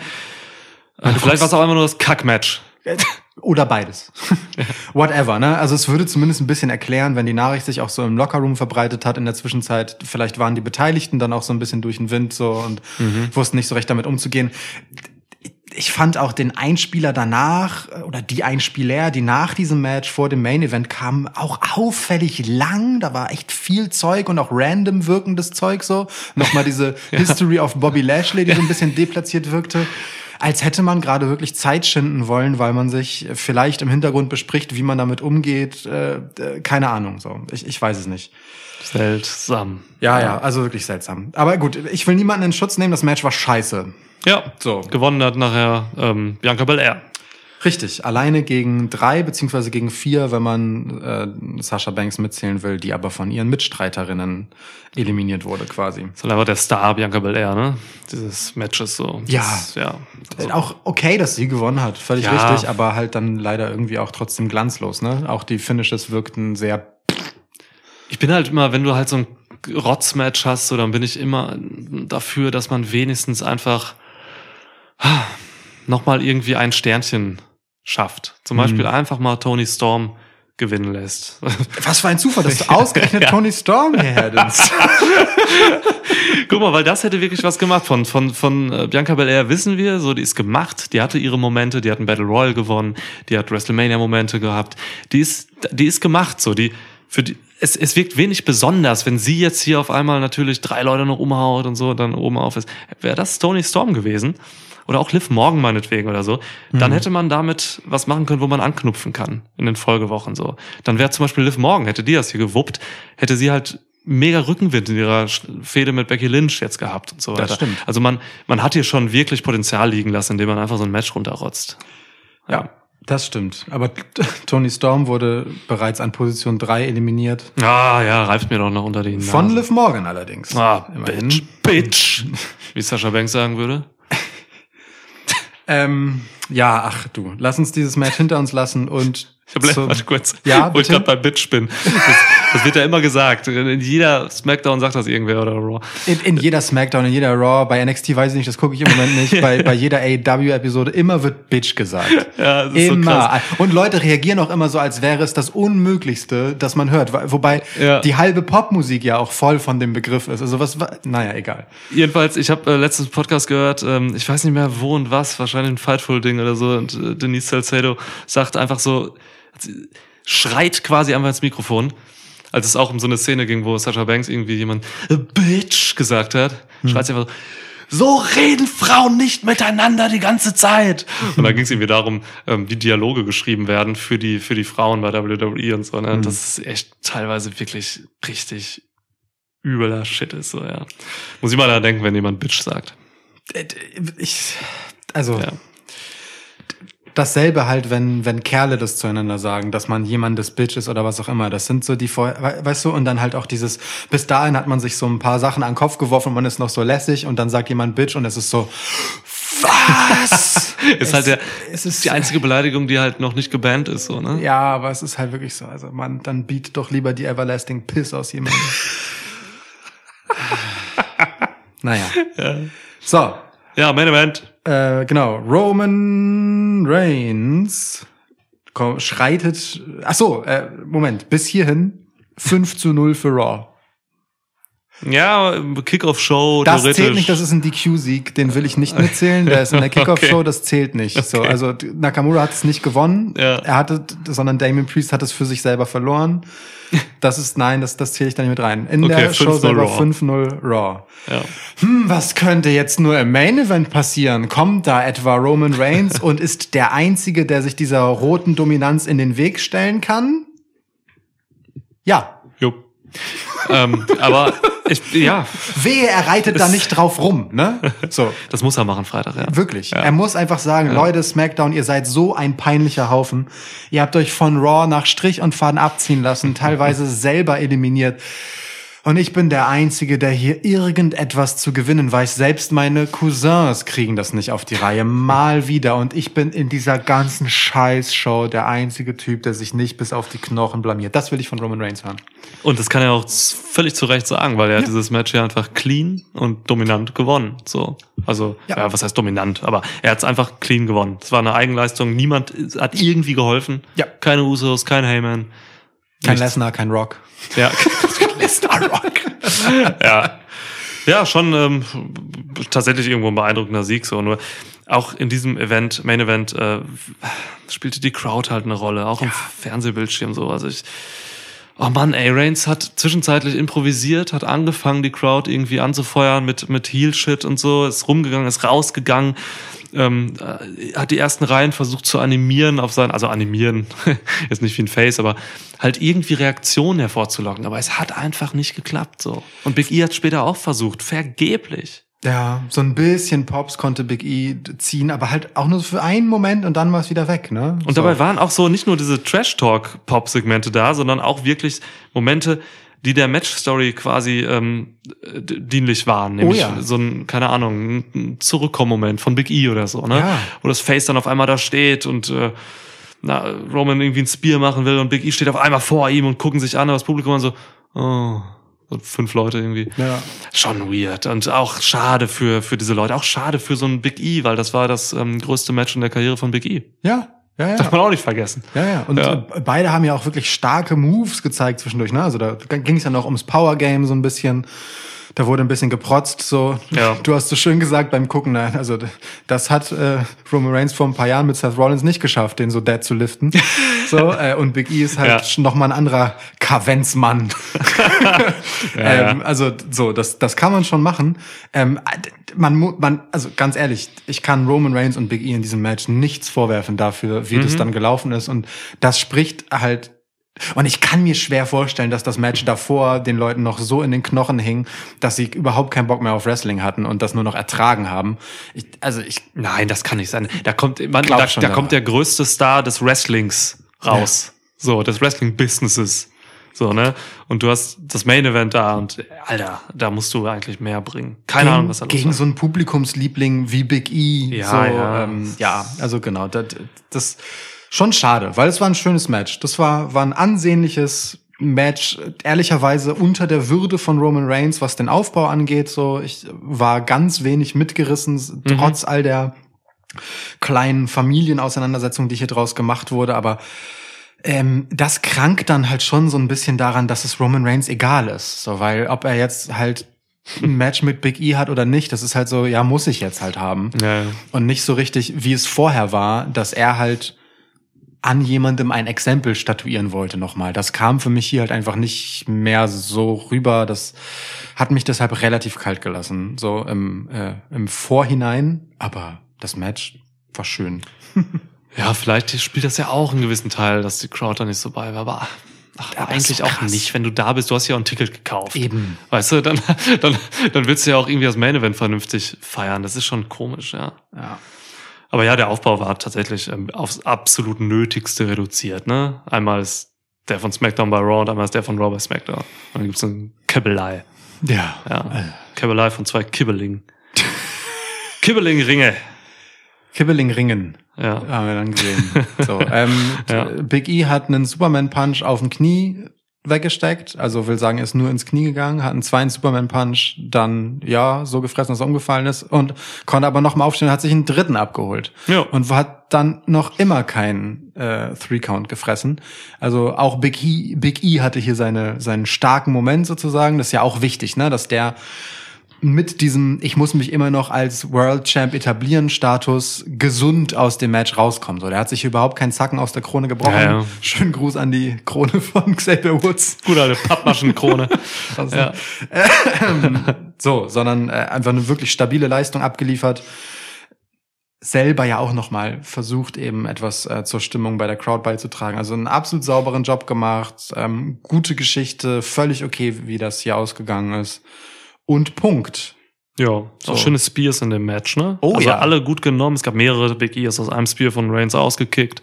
Speaker 2: Äh, vielleicht war es auch einfach nur das Kack-Match.
Speaker 1: Oder beides. Whatever, ne? Also es würde zumindest ein bisschen erklären, wenn die Nachricht sich auch so im Lockerroom verbreitet hat in der Zwischenzeit. Vielleicht waren die Beteiligten dann auch so ein bisschen durch den Wind so und wussten nicht so recht damit umzugehen. Ich fand auch den Einspieler danach äh, oder die Einspieler, die nach diesem Match vor dem Main Event kamen, auch auffällig lang. Da war echt viel Zeug und auch random wirkendes Zeug so. Nochmal diese History of Bobby Lashley, die so ein bisschen deplatziert wirkte als hätte man gerade wirklich Zeit schinden wollen, weil man sich vielleicht im Hintergrund bespricht, wie man damit umgeht. Äh, äh, keine Ahnung, so. Ich, ich weiß es nicht.
Speaker 2: Seltsam.
Speaker 1: Ja, ja, also wirklich seltsam. Aber gut, ich will niemanden in Schutz nehmen, das Match war scheiße.
Speaker 2: Ja,
Speaker 1: So.
Speaker 2: gewonnen hat nachher ähm, Bianca Belair.
Speaker 1: Richtig, alleine gegen drei beziehungsweise gegen vier, wenn man äh, Sasha Banks mitzählen will, die aber von ihren Mitstreiterinnen eliminiert wurde quasi.
Speaker 2: Das ist halt einfach der Star Bianca Belair, ne? Dieses Matches so.
Speaker 1: Ja.
Speaker 2: Das, ja.
Speaker 1: Äh, Auch okay, dass sie gewonnen hat, völlig
Speaker 2: Ja.
Speaker 1: richtig, aber halt dann leider irgendwie auch trotzdem glanzlos, ne? Auch die Finishes wirkten sehr
Speaker 2: Ich bin halt immer, wenn du halt so ein Rotzmatch hast, so, dann bin ich immer dafür, dass man wenigstens einfach nochmal irgendwie ein Sternchen schafft. Zum Beispiel einfach mal Tony Storm gewinnen lässt.
Speaker 1: Was für ein Zufall, dass du ausgerechnet Tony Storm hierher nimmst.
Speaker 2: Guck mal, weil das hätte wirklich was gemacht. Von, von, von äh, Bianca Belair wissen wir, so, die ist gemacht, die hatte ihre Momente, die hat einen Battle Royal gewonnen, die hat WrestleMania-Momente gehabt. Die ist, die ist gemacht, so, die, für die, es, es wirkt wenig besonders, wenn sie jetzt hier auf einmal natürlich drei Leute noch umhaut und so, dann oben auf ist. Wäre das Tony Storm gewesen? Oder auch Liv Morgan meinetwegen oder so, dann hätte man damit was machen können, wo man anknüpfen kann in den Folgewochen so. Dann wäre zum Beispiel Liv Morgan, hätte die das hier gewuppt, hätte sie halt mega Rückenwind in ihrer Fehde mit Becky Lynch jetzt gehabt und so
Speaker 1: Das
Speaker 2: weiter.
Speaker 1: stimmt.
Speaker 2: Also man, man hat hier schon wirklich Potenzial liegen lassen, indem man einfach so ein Match runterrotzt.
Speaker 1: Ja, das stimmt. Aber Tony Storm wurde bereits an Position 3 eliminiert.
Speaker 2: Ah, ja, reift mir doch noch unter die Nase.
Speaker 1: Von Liv Morgan allerdings.
Speaker 2: Ah,
Speaker 1: Immerhin.
Speaker 2: Bitch, Bitch. Wie Sascha Banks sagen würde.
Speaker 1: Ähm, ja, ach du, lass uns dieses Match hinter uns lassen und
Speaker 2: Ich habe
Speaker 1: zum-
Speaker 2: warte kurz,
Speaker 1: Ja,
Speaker 2: wo ich gerade bei Bitch bin. Das, das wird ja immer gesagt. In jeder Smackdown sagt das irgendwer oder Raw.
Speaker 1: In, in jeder Smackdown, in jeder Raw, bei NXT weiß ich nicht, das gucke ich im Moment nicht, bei, bei jeder AEW-Episode, immer wird Bitch gesagt.
Speaker 2: Ja, das ist so
Speaker 1: immer.
Speaker 2: krass.
Speaker 1: Und Leute reagieren auch immer so, als wäre es das Unmöglichste, das man hört. Wobei
Speaker 2: Ja.
Speaker 1: die halbe Popmusik ja auch voll von dem Begriff ist. Also was, wa- naja, egal.
Speaker 2: Jedenfalls, ich habe äh, letztens Podcast gehört, ähm, ich weiß nicht mehr wo und was, wahrscheinlich ein Fightful-Ding oder so, und äh, Denise Salcedo sagt einfach so, schreit quasi einfach ins Mikrofon, als es auch um so eine Szene ging, wo Sasha Banks irgendwie jemand Bitch gesagt hat, schreit sie einfach so, so reden Frauen nicht miteinander die ganze Zeit. Und da ging es irgendwie darum, ähm, wie Dialoge geschrieben werden für die, für die Frauen bei WWE und so. Ne? Und Das ist echt teilweise wirklich richtig übler Shit ist, so, ja. Muss ich mal da denken, wenn jemand Bitch sagt.
Speaker 1: Äh, Ich, also,
Speaker 2: Ja.
Speaker 1: Dasselbe halt, wenn, wenn Kerle das zueinander sagen, dass man jemandes Bitch ist oder was auch immer. Das sind so die, weißt du, und dann halt auch dieses, bis dahin hat man sich so ein paar Sachen an den Kopf geworfen und man ist noch so lässig und dann sagt jemand Bitch und es ist so, Was?
Speaker 2: Ist halt der,
Speaker 1: es ist
Speaker 2: die einzige Beleidigung, die halt noch nicht gebannt ist, so, ne?
Speaker 1: Ja, aber es ist halt wirklich so. Also man, dann bietet doch lieber die Everlasting Piss aus jemandem. naja. So,
Speaker 2: Ja, Main Event.
Speaker 1: Äh, genau. Roman Reigns komm, schreitet. Ach so, äh, Moment. Bis hierhin 5 zu 0 für Raw.
Speaker 2: Ja, Kickoff-Show,
Speaker 1: Das zählt nicht, das ist ein DQ-Sieg, den will ich nicht mitzählen. Der ist in der Kickoff-Show,
Speaker 2: Okay.
Speaker 1: das zählt nicht. So,
Speaker 2: Okay.
Speaker 1: also Nakamura hat es nicht gewonnen.
Speaker 2: Ja.
Speaker 1: Er hatte, sondern Damien Priest hat es für sich selber verloren. Das ist, nein, das, das zähle ich da nicht mit rein. In
Speaker 2: Okay,
Speaker 1: der Show
Speaker 2: 5-0
Speaker 1: selber
Speaker 2: Raw.
Speaker 1: 5-0 Raw.
Speaker 2: ja.
Speaker 1: Hm, was könnte jetzt nur im Main Event passieren? Kommt da etwa Roman Reigns und ist der Einzige, der sich dieser roten Dominanz in den Weg stellen kann? Ja.
Speaker 2: Ähm, aber ich, ja,
Speaker 1: Wehe, er reitet da nicht drauf rum, ne? So.
Speaker 2: das muss er machen Freitag, ja.
Speaker 1: Wirklich.
Speaker 2: Ja.
Speaker 1: Er muss einfach sagen, Leute, SmackDown, ihr seid so ein peinlicher Haufen. Ihr habt euch von Raw nach Strich und Faden abziehen lassen, teilweise selber eliminiert. Und ich bin der Einzige, der hier irgendetwas zu gewinnen weiß. Selbst meine Cousins kriegen das nicht auf die Reihe. Mal wieder. Und ich bin in dieser ganzen Scheißshow der einzige Typ, der sich nicht bis auf die Knochen blamiert. Das will ich von Roman Reigns hören.
Speaker 2: Und das kann er auch völlig zu Recht sagen, weil er hat dieses Match ja einfach clean und dominant gewonnen. So, also
Speaker 1: Ja.
Speaker 2: ja, was heißt dominant? Aber er hat es einfach clean gewonnen. Es war eine Eigenleistung. Niemand hat irgendwie geholfen.
Speaker 1: Ja.
Speaker 2: Keine Usos, kein Heyman.
Speaker 1: Kein. Lesnar, kein Rock.
Speaker 2: Ja.
Speaker 1: Lesnar Rock.
Speaker 2: ja. Ja, schon ähm, tatsächlich irgendwo ein beeindruckender Sieg. So nur auch in diesem Event, Main Event, äh, spielte die Crowd halt eine Rolle, auch im Fernsehbildschirm so. Also ich, oh Mann, ey, Reigns hat zwischenzeitlich improvisiert, hat angefangen, die Crowd irgendwie anzufeuern mit mit Heel Shit und so, ist rumgegangen, ist rausgegangen. Ähm, äh, hat die ersten Reihen versucht zu animieren auf sein, also animieren, ist nicht wie ein Face, aber halt irgendwie Reaktionen hervorzulocken. Aber es hat einfach nicht geklappt so. Und Big E hat später auch versucht, vergeblich.
Speaker 1: Ja, so ein bisschen Pops konnte Big E ziehen, aber halt auch nur für einen Moment und dann war es wieder weg, ne?
Speaker 2: Und
Speaker 1: so.
Speaker 2: dabei waren auch so nicht nur diese Trash-Talk-Pop-Segmente da, sondern auch wirklich Momente, die der Match-Story quasi ähm, dienlich waren. Nämlich
Speaker 1: Oh ja.
Speaker 2: so ein, keine Ahnung, ein Zurückkommen-Moment von Big E oder so, ne?
Speaker 1: Ja.
Speaker 2: Wo das Face dann auf einmal da steht und äh, na, Roman irgendwie ein Spear machen will und Big E steht auf einmal vor ihm und gucken sich an, aber das Publikum dann so, oh, so fünf Leute irgendwie.
Speaker 1: Ja.
Speaker 2: Schon weird und auch schade für, für diese Leute, auch schade für so ein Big E, weil das war das ähm, größte Match in der Karriere von Big E.
Speaker 1: Ja, ja, ja.
Speaker 2: Darf man auch nicht vergessen.
Speaker 1: Ja, ja. Und
Speaker 2: Ja.
Speaker 1: beide haben ja auch wirklich starke Moves gezeigt zwischendurch. Ne? Also da ging es ja noch ums Power Game so ein bisschen. Da wurde ein bisschen geprotzt. So,
Speaker 2: Ja.
Speaker 1: du hast so schön gesagt beim Gucken. Nein, also das hat äh, Roman Reigns vor ein paar Jahren mit Seth Rollins nicht geschafft, den so dead zu liften. so äh, und Big E ist halt
Speaker 2: Ja.
Speaker 1: noch mal ein anderer Kavenzmann.
Speaker 2: Ja,
Speaker 1: ähm, also so, das das kann man schon machen. Ähm, man man also ganz ehrlich, ich kann Roman Reigns und Big E in diesem Match nichts vorwerfen dafür, wie
Speaker 2: Mhm.
Speaker 1: das dann gelaufen ist und das spricht halt und ich kann mir schwer vorstellen, dass das Match davor den Leuten noch so in den Knochen hing, dass sie überhaupt keinen Bock mehr auf Wrestling hatten und das nur noch ertragen haben. Ich, also ich,
Speaker 2: Nein, das kann nicht sein. Da kommt, man, da, da
Speaker 1: ja.
Speaker 2: kommt der größte Star des Wrestlings raus. So, des Wrestling-Businesses. So, ne? Und du hast das Main Event da und, Alter, da musst du eigentlich mehr bringen. Keine
Speaker 1: gegen,
Speaker 2: Ahnung, was da los
Speaker 1: gegen so einen Publikumsliebling wie Big E.
Speaker 2: Ja,
Speaker 1: so,
Speaker 2: ja.
Speaker 1: Ähm, ja, also genau, das, das schon schade, weil es war ein schönes Match. Das war, war ein ansehnliches Match, ehrlicherweise unter der Würde von Roman Reigns, was den Aufbau angeht. So, ich war ganz wenig mitgerissen,
Speaker 2: Mhm.
Speaker 1: trotz all der kleinen Familienauseinandersetzungen, die hier draus gemacht wurde, aber ähm, das krankt dann halt schon so ein bisschen daran, dass es Roman Reigns egal ist. So, weil ob er jetzt halt ein Match mit Big E hat oder nicht, das ist halt so, ja, muss ich jetzt halt haben.
Speaker 2: Ja.
Speaker 1: Und nicht so richtig, wie es vorher war, dass er halt an jemandem ein Exempel statuieren wollte nochmal. Das kam für mich hier halt einfach nicht mehr so rüber. Das hat mich deshalb relativ kalt gelassen, so im, äh, im Vorhinein. Aber das Match war schön.
Speaker 2: ja, vielleicht spielt das ja auch einen gewissen Teil, dass die Crowd da nicht so bei war, aber ach,
Speaker 1: Aber
Speaker 2: eigentlich
Speaker 1: so
Speaker 2: auch nicht, wenn du da bist. Du hast ja auch ein Ticket gekauft.
Speaker 1: Eben.
Speaker 2: Weißt du, dann, dann, dann willst du ja auch irgendwie das Main Event vernünftig feiern. Das ist schon komisch, ja.
Speaker 1: Ja.
Speaker 2: Aber ja, der Aufbau war tatsächlich ähm, aufs absolut Nötigste reduziert. Ne? Einmal ist der von SmackDown bei Raw und einmal ist der von Raw bei SmackDown. Und dann gibt's ein Kibbelei.
Speaker 1: Ja.
Speaker 2: Ja. Kibbelei von zwei Kibbeling. Kibbeling-Ringe.
Speaker 1: Kibbeling ringen.
Speaker 2: Ja.
Speaker 1: Haben wir dann gesehen. So, ähm,
Speaker 2: Ja.
Speaker 1: Big E hat einen Superman-Punch auf dem Knie weggesteckt, also will sagen, ist nur ins Knie gegangen, hat einen zweiten Superman-Punch dann, ja, so gefressen, dass er umgefallen ist und konnte aber noch mal aufstehen und hat sich einen dritten abgeholt.
Speaker 2: Ja.
Speaker 1: Und hat dann noch immer keinen äh, Three-Count gefressen. Also auch Big E, Big E hatte hier seine, seinen starken Moment sozusagen. Das ist ja auch wichtig, ne, dass der mit diesem, ich muss mich immer noch als World Champ etablieren Status gesund aus dem Match rauskommt. So, der hat sich überhaupt keinen Zacken aus der Krone gebrochen.
Speaker 2: Ja, ja.
Speaker 1: Schönen Gruß an die Krone von Xavier Woods.
Speaker 2: Gut, alte Pappmaschenkrone.
Speaker 1: Also,
Speaker 2: ja.
Speaker 1: So, sondern äh, einfach eine wirklich stabile Leistung abgeliefert. Selber ja auch nochmal versucht, eben etwas äh, zur Stimmung bei der Crowd beizutragen. Also einen absolut sauberen Job gemacht, ähm, gute Geschichte, völlig okay, wie das hier ausgegangen ist. Und Punkt.
Speaker 2: Ja, auch
Speaker 1: So.
Speaker 2: schöne Spears in dem Match, ne?
Speaker 1: Oh
Speaker 2: also
Speaker 1: ja.
Speaker 2: alle gut genommen. Es gab mehrere Big E ist aus einem Spear von Reigns ausgekickt.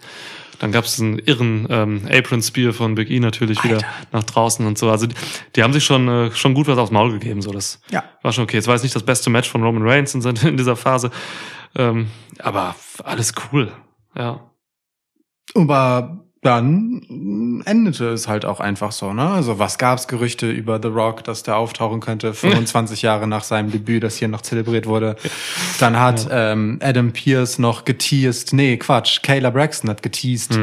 Speaker 2: Dann gab es einen irren ähm, Apron Spear von Big E natürlich wieder nach draußen und so. Also die, die haben sich schon äh, schon gut was aufs Maul gegeben. So das
Speaker 1: Ja.
Speaker 2: war schon okay. Es war jetzt nicht das beste Match von Roman Reigns in, in dieser Phase, ähm, aber alles cool. Ja.
Speaker 1: Aber dann endete es halt auch einfach so, ne? Also was gab's Gerüchte über The Rock, dass der auftauchen könnte, 25 Jahre nach seinem Debüt, das hier noch zelebriert wurde. Dann hat ähm, Adam Pierce noch geteased, nee, Quatsch, Kayla Braxton hat geteased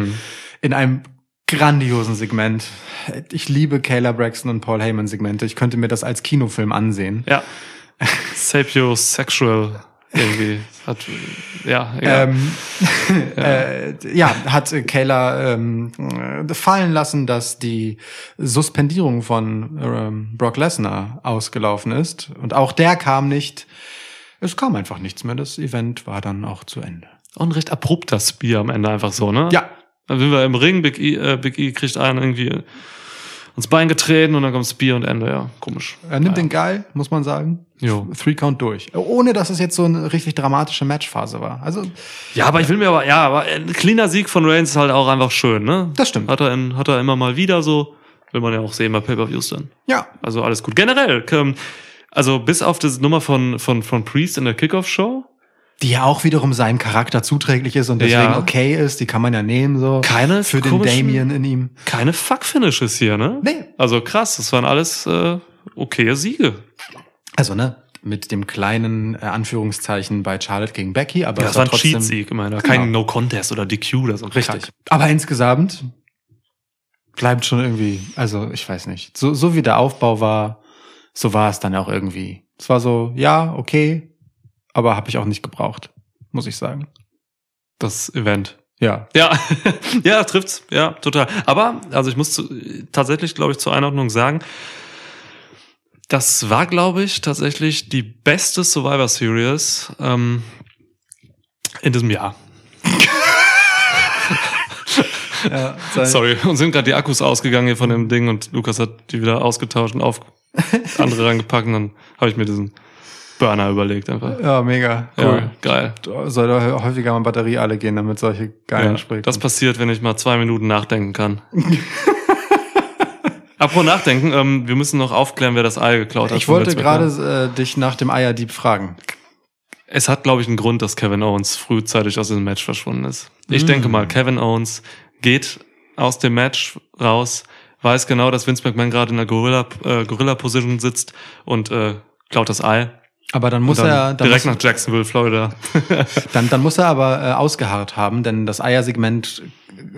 Speaker 1: in einem grandiosen Segment. Ich liebe Kayla Braxton und Paul Heyman Segmente. Ich könnte mir das als Kinofilm ansehen.
Speaker 2: Ja. Sapiosexual irgendwie hat ja.
Speaker 1: Ähm, äh, ja, hat Kayla ähm, äh, fallen lassen, dass die Suspendierung von ähm, Brock Lesnar ausgelaufen ist. Und auch der kam nicht. Es kam einfach nichts mehr. Das Event war dann auch zu Ende.
Speaker 2: Auch ein recht abrupter Spear am Ende einfach so, ne?
Speaker 1: Ja,
Speaker 2: Dann sind wir im Ring, Big E, äh, Big E kriegt einen irgendwie ins Bein getreten und dann kommt Spear und Ende, ja, komisch.
Speaker 1: er nimmt
Speaker 2: ja.
Speaker 1: den geil, muss man sagen.
Speaker 2: Jo.
Speaker 1: Three Count durch. Ohne dass es jetzt so eine richtig dramatische Matchphase war. Also,
Speaker 2: Ja, aber ich will mir aber, ja, aber ein cleaner Sieg von Reigns ist halt auch einfach schön, ne?
Speaker 1: Das stimmt.
Speaker 2: Hat er, in, hat er immer mal wieder so. Will man ja auch sehen bei Pay-Per-Views dann.
Speaker 1: ja,
Speaker 2: Also alles gut. Generell, ähm, also bis auf das Nummer von, von, von Priest in der Kickoff-Show,
Speaker 1: die ja auch wiederum seinem Charakter zuträglich ist und deswegen
Speaker 2: Ja.
Speaker 1: okay ist, die kann man ja nehmen so.
Speaker 2: Keine
Speaker 1: für den Damien in ihm.
Speaker 2: keine Fuck-Finishes hier, ne?
Speaker 1: Nee.
Speaker 2: Also krass, das waren alles äh, okaye Siege.
Speaker 1: Also, ne, mit dem kleinen äh, Anführungszeichen bei Charlotte gegen Becky, aber
Speaker 2: Ja, das war ein Cheat-Sieg, immerhin.
Speaker 1: Genau.
Speaker 2: Kein No-Contest oder DQ oder so.
Speaker 1: Richtig.
Speaker 2: Kack.
Speaker 1: Aber insgesamt bleibt schon irgendwie, also ich weiß nicht, so, so wie der Aufbau war, so war es dann auch irgendwie. Es war so, ja, okay, aber habe ich auch nicht gebraucht, muss ich sagen.
Speaker 2: Das Event.
Speaker 1: Ja.
Speaker 2: Ja, ja, trifft's. Ja, total. Aber, also ich muss zu, tatsächlich, glaube ich, zur Einordnung sagen, das war, glaube ich, tatsächlich die beste Survivor Series ähm, in diesem Jahr.
Speaker 1: ja
Speaker 2: Sorry, uns sind gerade die Akkus ausgegangen hier von dem Ding und Lukas hat die wieder ausgetauscht und auf andere reingepackt und dann habe ich mir diesen Burner überlegt einfach.
Speaker 1: Ja, mega.
Speaker 2: Ja,
Speaker 1: Cool.
Speaker 2: geil.
Speaker 1: Soll da häufiger mal Batterie alle gehen, damit solche geilen
Speaker 2: Ja,
Speaker 1: Sprüche
Speaker 2: das passiert, wenn ich mal zwei Minuten nachdenken kann. Apropos nachdenken, ähm, wir müssen noch aufklären, wer das Ei geklaut hat.
Speaker 1: Ich wollte gerade äh, dich nach dem Eierdieb fragen.
Speaker 2: Es hat, glaube ich, einen Grund, dass Kevin Owens frühzeitig aus diesem Match verschwunden ist. Ich
Speaker 1: Mm.
Speaker 2: denke mal, Kevin Owens geht aus dem Match raus, weiß genau, dass Vince McMahon gerade in der Gorilla, äh, Gorilla Position sitzt und äh, klaut das Ei.
Speaker 1: Aber dann muss
Speaker 2: dann
Speaker 1: er dann
Speaker 2: direkt
Speaker 1: muss,
Speaker 2: nach Jacksonville, Florida.
Speaker 1: dann, dann muss er aber äh, ausgeharrt haben, denn das Eiersegment,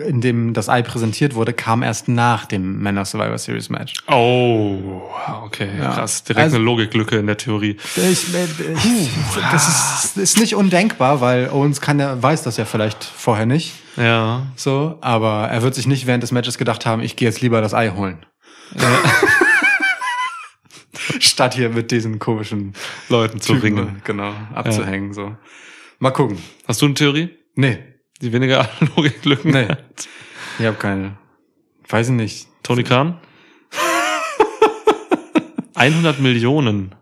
Speaker 1: in dem das Ei präsentiert wurde, kam erst nach dem Männer Survivor Series Match.
Speaker 2: Oh, okay,
Speaker 1: Ja.
Speaker 2: krass. Direkt
Speaker 1: Also-
Speaker 2: eine Logiklücke in der Theorie.
Speaker 1: Ich, äh, ich, das ist, ist nicht undenkbar, weil Owens kann ja, weiß das ja vielleicht vorher nicht.
Speaker 2: Ja.
Speaker 1: So, aber er wird sich nicht während des Matches gedacht haben, ich gehe jetzt lieber das Ei holen. Statt hier mit diesen komischen
Speaker 2: Leuten zu
Speaker 1: Typen,
Speaker 2: ringen.
Speaker 1: genau, abzuhängen. So. Mal gucken.
Speaker 2: Hast du eine Theorie?
Speaker 1: Nee,
Speaker 2: Die weniger Logiklücken
Speaker 1: Nee.
Speaker 2: hat?
Speaker 1: ich habe keine. Weiß ich nicht.
Speaker 2: Tony Khan? 100 Millionen.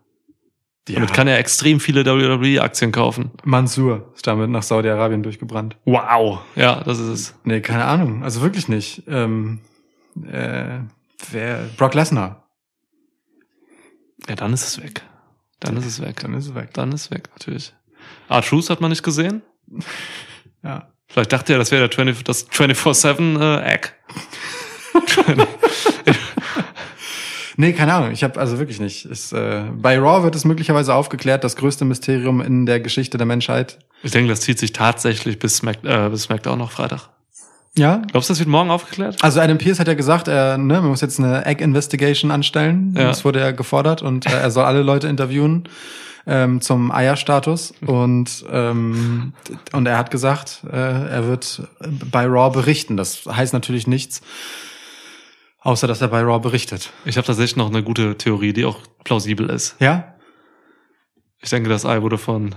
Speaker 1: Ja.
Speaker 2: Damit kann er extrem viele WWE-Aktien kaufen.
Speaker 1: Mansur ist damit nach Saudi-Arabien durchgebrannt.
Speaker 2: Wow. Ja, das ist es.
Speaker 1: Nee, keine Ahnung. Also wirklich nicht. Ähm, äh, wer, Brock Lesnar.
Speaker 2: Ja, dann ist es weg. Dann ist es weg.
Speaker 1: Dann ist es weg.
Speaker 2: Dann ist es weg, natürlich. R-Truth hat man nicht gesehen.
Speaker 1: Ja.
Speaker 2: Vielleicht dachte er, das wäre der 20, das 24-7 äh.
Speaker 1: Nee, keine Ahnung. Ich habe also wirklich nicht. Ist, äh, bei Raw wird es möglicherweise aufgeklärt, das größte Mysterium in der Geschichte der Menschheit.
Speaker 2: Ich denke, das zieht sich tatsächlich bis, Smack, äh, bis SmackDown noch Freitag.
Speaker 1: Ja.
Speaker 2: Glaubst du, das wird morgen aufgeklärt?
Speaker 1: Also Adam Pierce hat ja gesagt, er, ne, man muss jetzt eine Egg Investigation anstellen.
Speaker 2: Ja.
Speaker 1: Das wurde ja gefordert und äh, er soll alle Leute interviewen ähm, zum Eierstatus und ähm, und er hat gesagt, äh, er wird bei Raw berichten. Das heißt natürlich nichts, außer dass er bei Raw berichtet.
Speaker 2: Ich habe tatsächlich noch eine gute Theorie, die auch plausibel ist.
Speaker 1: Ja?
Speaker 2: Ich denke, das Ei wurde von.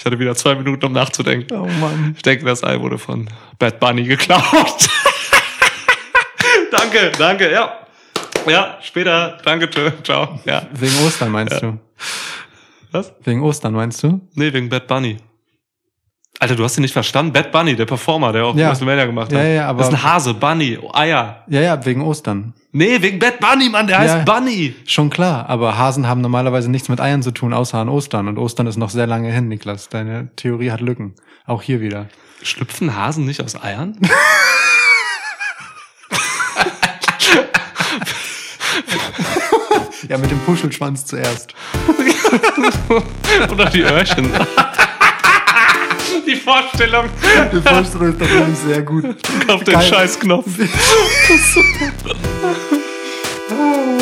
Speaker 2: Ich hatte wieder zwei Minuten, um nachzudenken.
Speaker 1: Oh Mann.
Speaker 2: Ich denke, das Ei wurde von Bad Bunny geklaut. danke, danke, ja. Ja, später. Danke, tschö, ciao. Ja.
Speaker 1: Wegen Ostern meinst du?
Speaker 2: Was?
Speaker 1: Wegen Ostern meinst du?
Speaker 2: Nee, wegen Bad Bunny. Alter, du hast ihn nicht verstanden? Bad Bunny, der Performer, der auch
Speaker 1: Ja.
Speaker 2: WrestleMania gemacht hat.
Speaker 1: Ja, ja, aber-
Speaker 2: Das ist ein Hase, Bunny, Eier.
Speaker 1: Ja, ja, wegen Ostern.
Speaker 2: Nee, wegen Bad Bunny, Mann, der heißt
Speaker 1: Ja.
Speaker 2: Bunny.
Speaker 1: Schon klar, aber Hasen haben normalerweise nichts mit Eiern zu tun, außer an Ostern. Und Ostern ist noch sehr lange hin, Niklas. Deine Theorie hat Lücken. Auch hier wieder.
Speaker 2: Schlüpfen Hasen nicht aus Eiern?
Speaker 1: Ja, mit dem Puschelschwanz zuerst.
Speaker 2: Oder die Öhrchen? Die Vorstellung
Speaker 1: Die Vorstellung ist doch sehr gut.
Speaker 2: auf den. Scheißknopf.